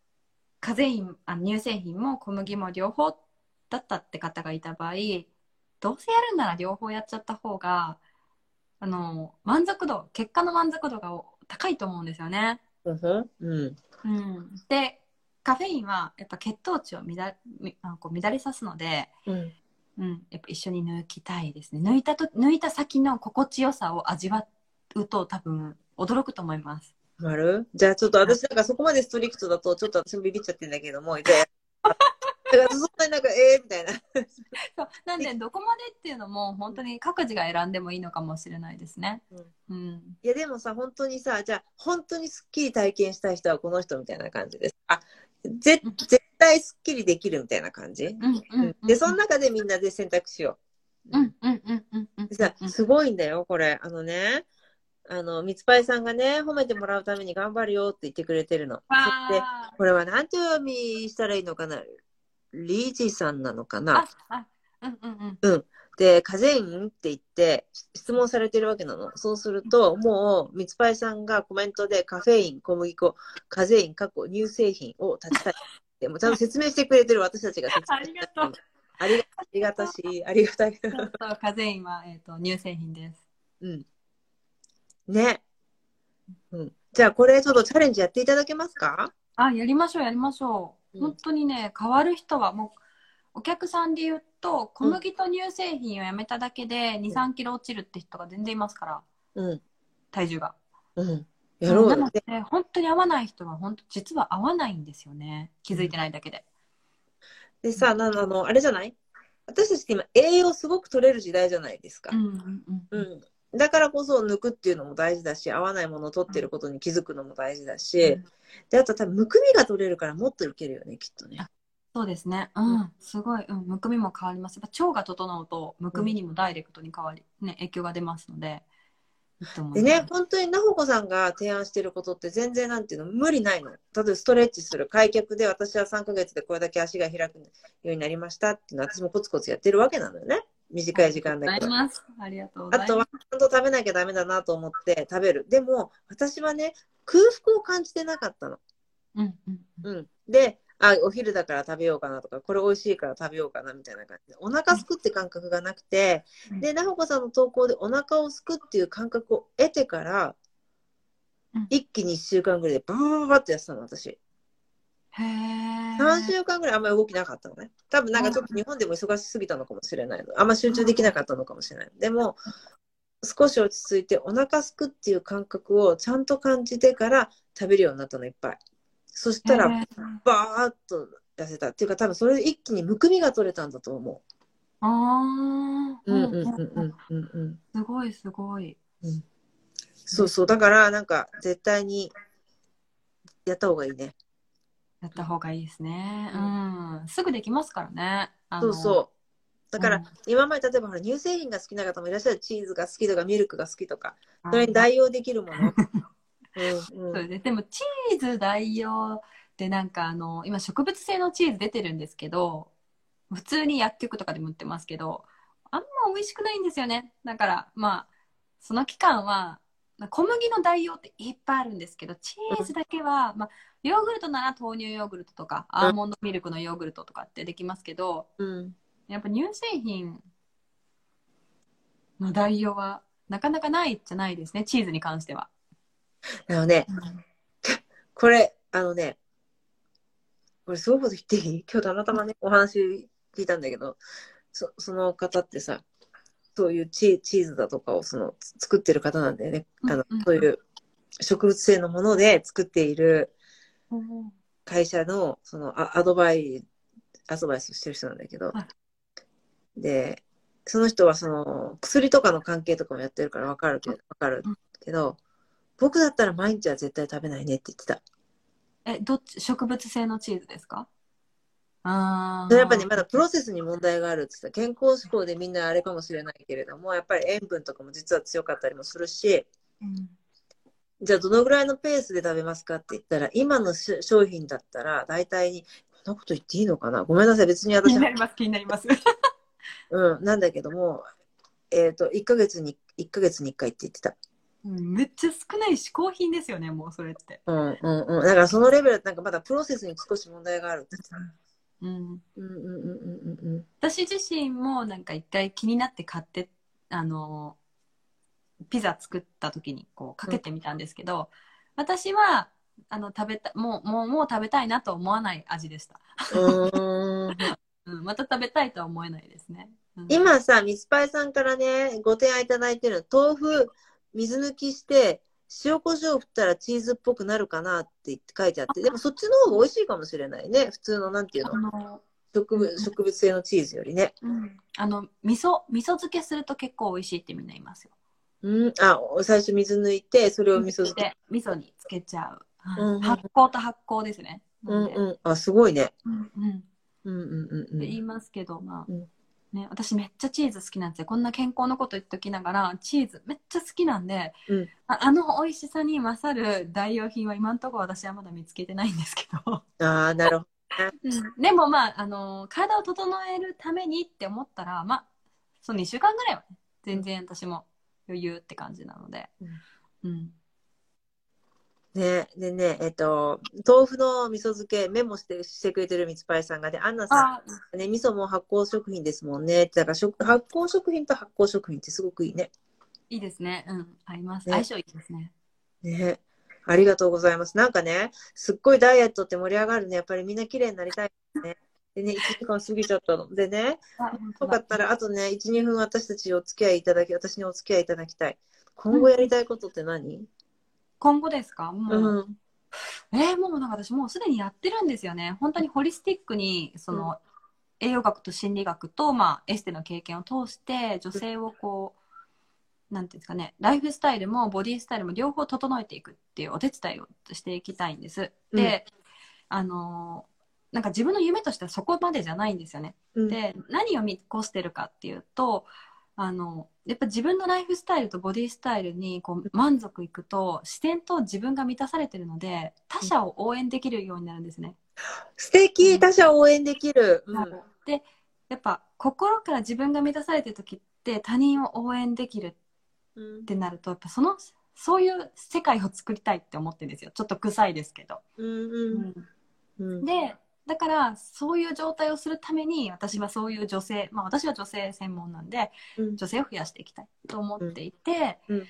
Speaker 2: カゼインあ乳製品も小麦も両方だったって方がいた場合どうせやるんなら両方やっちゃった方があの満足度結果の満足度が高いと思うんですよね。
Speaker 1: うん
Speaker 2: でカフェインはやっぱ血糖値を乱こう乱れさすので、
Speaker 1: うん。
Speaker 2: うん、やっぱ一緒に抜きたいですね。抜いたと抜いた先の心地よさを味わうと多分驚くと思います。
Speaker 1: 丸じゃあちょっと私なんかそこまでストリクトだとちょっと私もビビっちゃってんだけども、じゃあ、だからそんなになんか、えーみたいな。
Speaker 2: そうなんでどこまでっていうのも本当に各自が選んでもいいのかもしれないですね。うん、
Speaker 1: いやでもさ、本当にさ、じゃあ本当にスッキリ体験したい人はこの人みたいな感じです。あ、ぜ
Speaker 2: うん
Speaker 1: 絶対スッキリできるみたいな感じ。
Speaker 2: うんうんうん
Speaker 1: で、その中でみんなで選択しよう。
Speaker 2: うんうんうんうんうん
Speaker 1: でさ、すごいんだよ、これ。あのね、あの、みつぱいさんがね、褒めてもらうために頑張るよって言ってくれてるの。そして、
Speaker 2: わ
Speaker 1: これは何てお読みしたらいいのかなリージさんなのか
Speaker 2: ー
Speaker 1: な？
Speaker 2: ああうんうんうん
Speaker 1: で、カゼインって言って質問されてるわけなの。そうすると、もう、みつぱいさんがコメントでカフェイン、小麦粉、カゼイン、過去、乳製品を立ちたいって、(laughs) もうちゃんと説明してくれてる私たちが説明
Speaker 2: ありがとう。
Speaker 1: ありがありがたし、ありがたい。
Speaker 2: カゼインは、えー、と乳製品です。
Speaker 1: うん。ね。うん。じゃあ、これちょっとチャレンジやっていただけますか？
Speaker 2: あ、やりましょう、やりましょう。
Speaker 1: うん
Speaker 2: 本当にね、変わる人はもう、お客さんで言うと、小麦と乳製品をやめただけで2、3キロ落ちるって人が全然いますから、
Speaker 1: うん。
Speaker 2: 体重が。
Speaker 1: うん。やろうよ
Speaker 2: なの。で、本当に合わない人は、本当、実は合わないんですよね。気づいてないだけで。
Speaker 1: でさ、なあの、あれじゃない？私たちって今、栄養すごく取れる時代じゃないですか。
Speaker 2: うんうんうん。
Speaker 1: うん。だからこそ抜くっていうのも大事だし、合わないものを取ってることに気づくのも大事だし、
Speaker 2: うん
Speaker 1: で、あと多分、むくみが取れるからもっといけるよね、きっとね。
Speaker 2: そうですね。うん。すごい。うん。むくみも変わります。やっぱ腸が整うと、むくみにもダイレクトに変わり、ね、影響が出ますので。
Speaker 1: でね、本当になほこさんが提案してることって全然なんていうの、無理ないの。例えばストレッチする、開脚で私は3ヶ月でこれだけ足が開くようになりましたっていうのは私もコツコツやってるわけなのよね。短い時間だけど
Speaker 2: ありがとうござい。ます。あと
Speaker 1: は、ちゃんと食べなきゃダメだなと思って食べる。でも、私はね、空腹を感じてなかったの。
Speaker 2: うんうんうん。
Speaker 1: うん。で、あ、お昼だから食べようかなとか、これ美味しいから食べようかなみたいな感じで、お腹すくって感覚がなくて、
Speaker 2: うん
Speaker 1: で、なほこさんの投稿でお腹をすくっていう感覚を得てから
Speaker 2: うん、
Speaker 1: 一気に1週間ぐらいでバーバーバーってやってたの、私。
Speaker 2: へえ。
Speaker 1: 3週間ぐらいあんまり動きなかったのね。多分なんかちょっと日本でも忙しすぎたのかもしれないの。あんま集中できなかったのかもしれない。でも、少し落ち着いてお腹すくっていう感覚をちゃんと感じてから食べるようになったの、いっぱい。そしたら、バーッと痩せたっていうか、多分それで一気にむくみが取れたんだと思
Speaker 2: ああ。
Speaker 1: う。うんうんうんうんうんうん。
Speaker 2: すごいすごい。
Speaker 1: そうそう。だから、なんか、絶対にやった方がいいね。
Speaker 2: やった方がいいですね。
Speaker 1: う
Speaker 2: うん。すぐできますからね。
Speaker 1: そうそう。だから、
Speaker 2: うん
Speaker 1: 今まで例えばほら乳製品が好きな方もいらっしゃる。チーズが好きとか、ミルクが好きとか、
Speaker 2: あ
Speaker 1: それに代用できるもの。(laughs) うん
Speaker 2: そう
Speaker 1: うん
Speaker 2: ですでもチーズ代用でなんかあの今植物性のチーズ出てるんですけど普通に薬局とかでも売ってますけどあんま美味しくないんですよねだからまあその期間は小麦の代用っていっぱいあるんですけどチーズだけは、まあ、ヨーグルトなら豆乳ヨーグルトとかアーモンドミルクのヨーグルトとかってできますけど、
Speaker 1: うん。
Speaker 2: やっぱ乳製品の代用はなかなかないじゃないですねチーズに関しては。
Speaker 1: あのね、これ、あのね、これすごいこと言っていい？今日たまたまね、お話聞いたんだけど、そその方ってさ、そういうチチーズだとかをそのつ作ってる方なんだよね。あのそういう植物性のもので作っている
Speaker 2: うん
Speaker 1: 会社のそのアアドバイ、アドバイスしてる人なんだけど、
Speaker 2: は
Speaker 1: で、その人はその薬とかの関係とかもやってるからわかるけど、わかるけど、僕だったら毎日は絶対食べないねって言ってた。
Speaker 2: えどっち植物性のチーズですか？あ
Speaker 1: やっぱね、まだプロセスに問題があるって言ってた。健康志向でみんなあれかもしれないけれども、やっぱり塩分とかも実は強かったりもするし、
Speaker 2: うん
Speaker 1: じゃあどのぐらいのペースで食べますかって言ったら、今のし商品だったら大体に、こんなこと言っていいのかな？ごめんなさい、別に
Speaker 2: 気
Speaker 1: 私
Speaker 2: になります気になります。(laughs)
Speaker 1: うん、なんだけども、えっ、と、1ヶ月に、1ヶ月に1回って言ってた。
Speaker 2: うんめっちゃ少ない嗜好品ですよねもうそれって。
Speaker 1: うん、うん、うん。だからそのレベル、なんかまだプロセスに少し問題があるって言ってた。
Speaker 2: うん。
Speaker 1: うん、うん、うん、うん、うん。
Speaker 2: 私自身もなんか一回気になって買ってあのピザ作った時にこうかけてみたんですけど、私はあの食べたもうもうもう食べたいなと思わない味でした、
Speaker 1: うーん。(laughs)
Speaker 2: うん、また食べたいとは思えないですね、うん。
Speaker 1: 今さ、ミスパイさんからね、ご提案いただいてる豆腐、水抜きして、塩コショウ振ったらチーズっぽくなるかなって言って書いてあって、でもそっちの方が美味しいかもしれないね。普通の、なんていう
Speaker 2: あ
Speaker 1: の、
Speaker 2: の、
Speaker 1: 植物植物性のチーズよりね。
Speaker 2: うん、あの味噌味噌漬けすると結構美味しいってみんな言いますよ。
Speaker 1: うん、あ、最初水抜いて、それを味噌漬け。
Speaker 2: で味噌につけちゃう、はい。
Speaker 1: うんうん
Speaker 2: 発酵と発酵ですね、
Speaker 1: うんうん。あ、すごいね。
Speaker 2: うんうん。
Speaker 1: うんうんうんうん。
Speaker 2: 言いますけど、まあ。
Speaker 1: うん
Speaker 2: ね、私めっちゃチーズ好きなんですよ。こんな健康のこと言っときながらチーズめっちゃ好きなんで、
Speaker 1: うん。
Speaker 2: ああの美味しさに勝る代用品は今のところ私はまだ見つけてないんですけど、
Speaker 1: ああ、なるほ
Speaker 2: でもまあ、あの体を整えるためにって思ったらまあその2週間ぐらいはね全然私も余裕って感じなので、うん。
Speaker 1: ど。ね、でね、えっと、豆腐の味噌漬けメモしてしてくれてるみつぱいさんがで、アンナさん、
Speaker 2: あ
Speaker 1: ね、味噌も発酵食品ですもんね。だから食発酵食品と発酵食品ってすごくいいね。
Speaker 2: いいですねうん合います、
Speaker 1: ね
Speaker 2: 相性いいですね
Speaker 1: ね。ありがとうございます。なんかね、すっごいダイエットって盛り上がるね。やっぱりみんな綺麗になりたいね。でね、1時間過ぎちゃったの。でね、よかったら、あとね、1、2分私たちお付き合いいただき、私にお付き合いいただきたい。今後やりたいことって何？
Speaker 2: 今後ですか？もう、
Speaker 1: うん。
Speaker 2: えーもうなんか私もうすでにやってるんですよね。本当にホリスティックにその、栄養学と心理学と、まあ、エステの経験を通して女性をこうなんていうんですかねライフスタイルもボディスタイルも両方整えていくっていうお手伝いをしていきたいんです。で、あのーなんか自分の夢としてはそこまでじゃないんですよね。
Speaker 1: うん、
Speaker 2: で何を見越してるかっていうとあのやっぱ自分のライフスタイルとボディスタイルにこう満足いくと自然と自分が満たされてるので他者を応援できるようになるんですね。
Speaker 1: 素敵他者を応援できる。うん。
Speaker 2: でやっぱ心から自分が満たされてる時って他人を応援できる
Speaker 1: うん。
Speaker 2: ってなるとやっぱそのそういう世界を作りたいって思ってるんですよ。ちょっと臭いですけど。
Speaker 1: うん。うん。うん。
Speaker 2: でだからそういう状態をするために私はそういう女性まあ私は女性専門なんで
Speaker 1: うん。
Speaker 2: 女性を増やしていきたいと思っていて、
Speaker 1: うん。うん。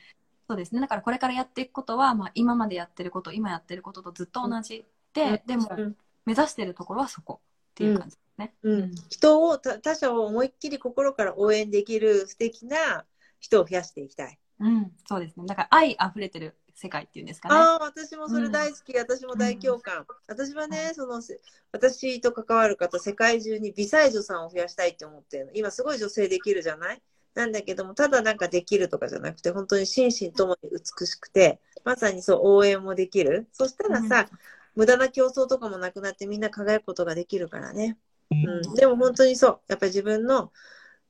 Speaker 2: そうですね。だからこれからやっていくことは、まあ、今までやってること今やってることとずっと同じで、でも
Speaker 1: うん。
Speaker 2: 目指してるところはそこっていう感じですね。
Speaker 1: うん、人を他他者を思いっきり心から応援できる素敵な人を増やしていきたい。
Speaker 2: うん、そうですね。だから愛あふれてる世界っていうんですかね。
Speaker 1: ああ、私もそれ大好き、私も大共感。私はね、その、せ私と関わる方、世界中に美妻女さんを増やしたいって思ってるの。今すごい女性できるじゃない？なんだけども、ただなんかできるとかじゃなくて、本当に心身ともに美しくて、まさにそう応援もできる。そしたらさ、無駄な競争とかもなくなってみんな輝くことができるからね。うん、でも本当にそう。やっぱり自分の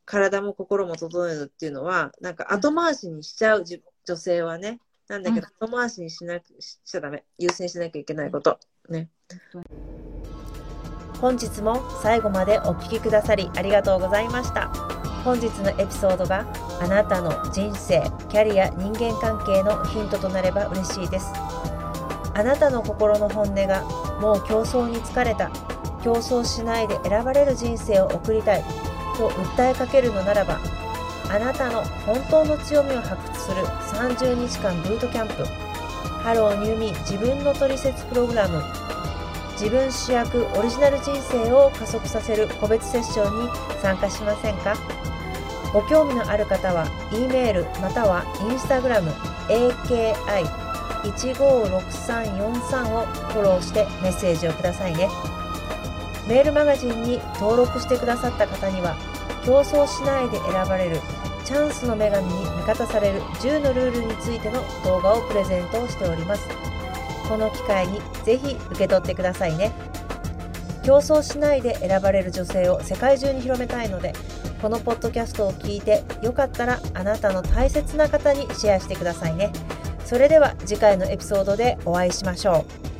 Speaker 1: 体も心も整えるっていうのは、なんか後回しにしちゃう自女性はね。なんだけど、後回しにしなくしちゃダメ。優先しなきゃいけないこと。ね。本日も最後までお聞きくださりありがとうございました。本日のエピソードがあなたの人生キャリア人間関係のヒントとなれば嬉しいですあなたの心の本音がもう競争に疲れた競争しないで選ばれる人生を送りたいと訴えかけるのならばあなたの本当の強みを発掘する30日間ブートキャンプ。 Hello New Me 自分のトリセツプログラム。自分主役オリジナル人生を加速させる個別セッションに参加しませんか？ご興味のある方は E メールまたは Instagram AKI156343 をフォローしてメッセージをくださいね。メールマガジンに登録してくださった方には競争しないで選ばれるチャンスの女神に味方される10のルールについての動画をプレゼントしております。この機会にぜひ受け取ってくださいね。競争しないで選ばれる女性を世界中に広めたいのでこのポッドキャストを聞いてよかったらあなたの大切な方にシェアしてくださいね。それでは次回のエピソードでお会いしましょう。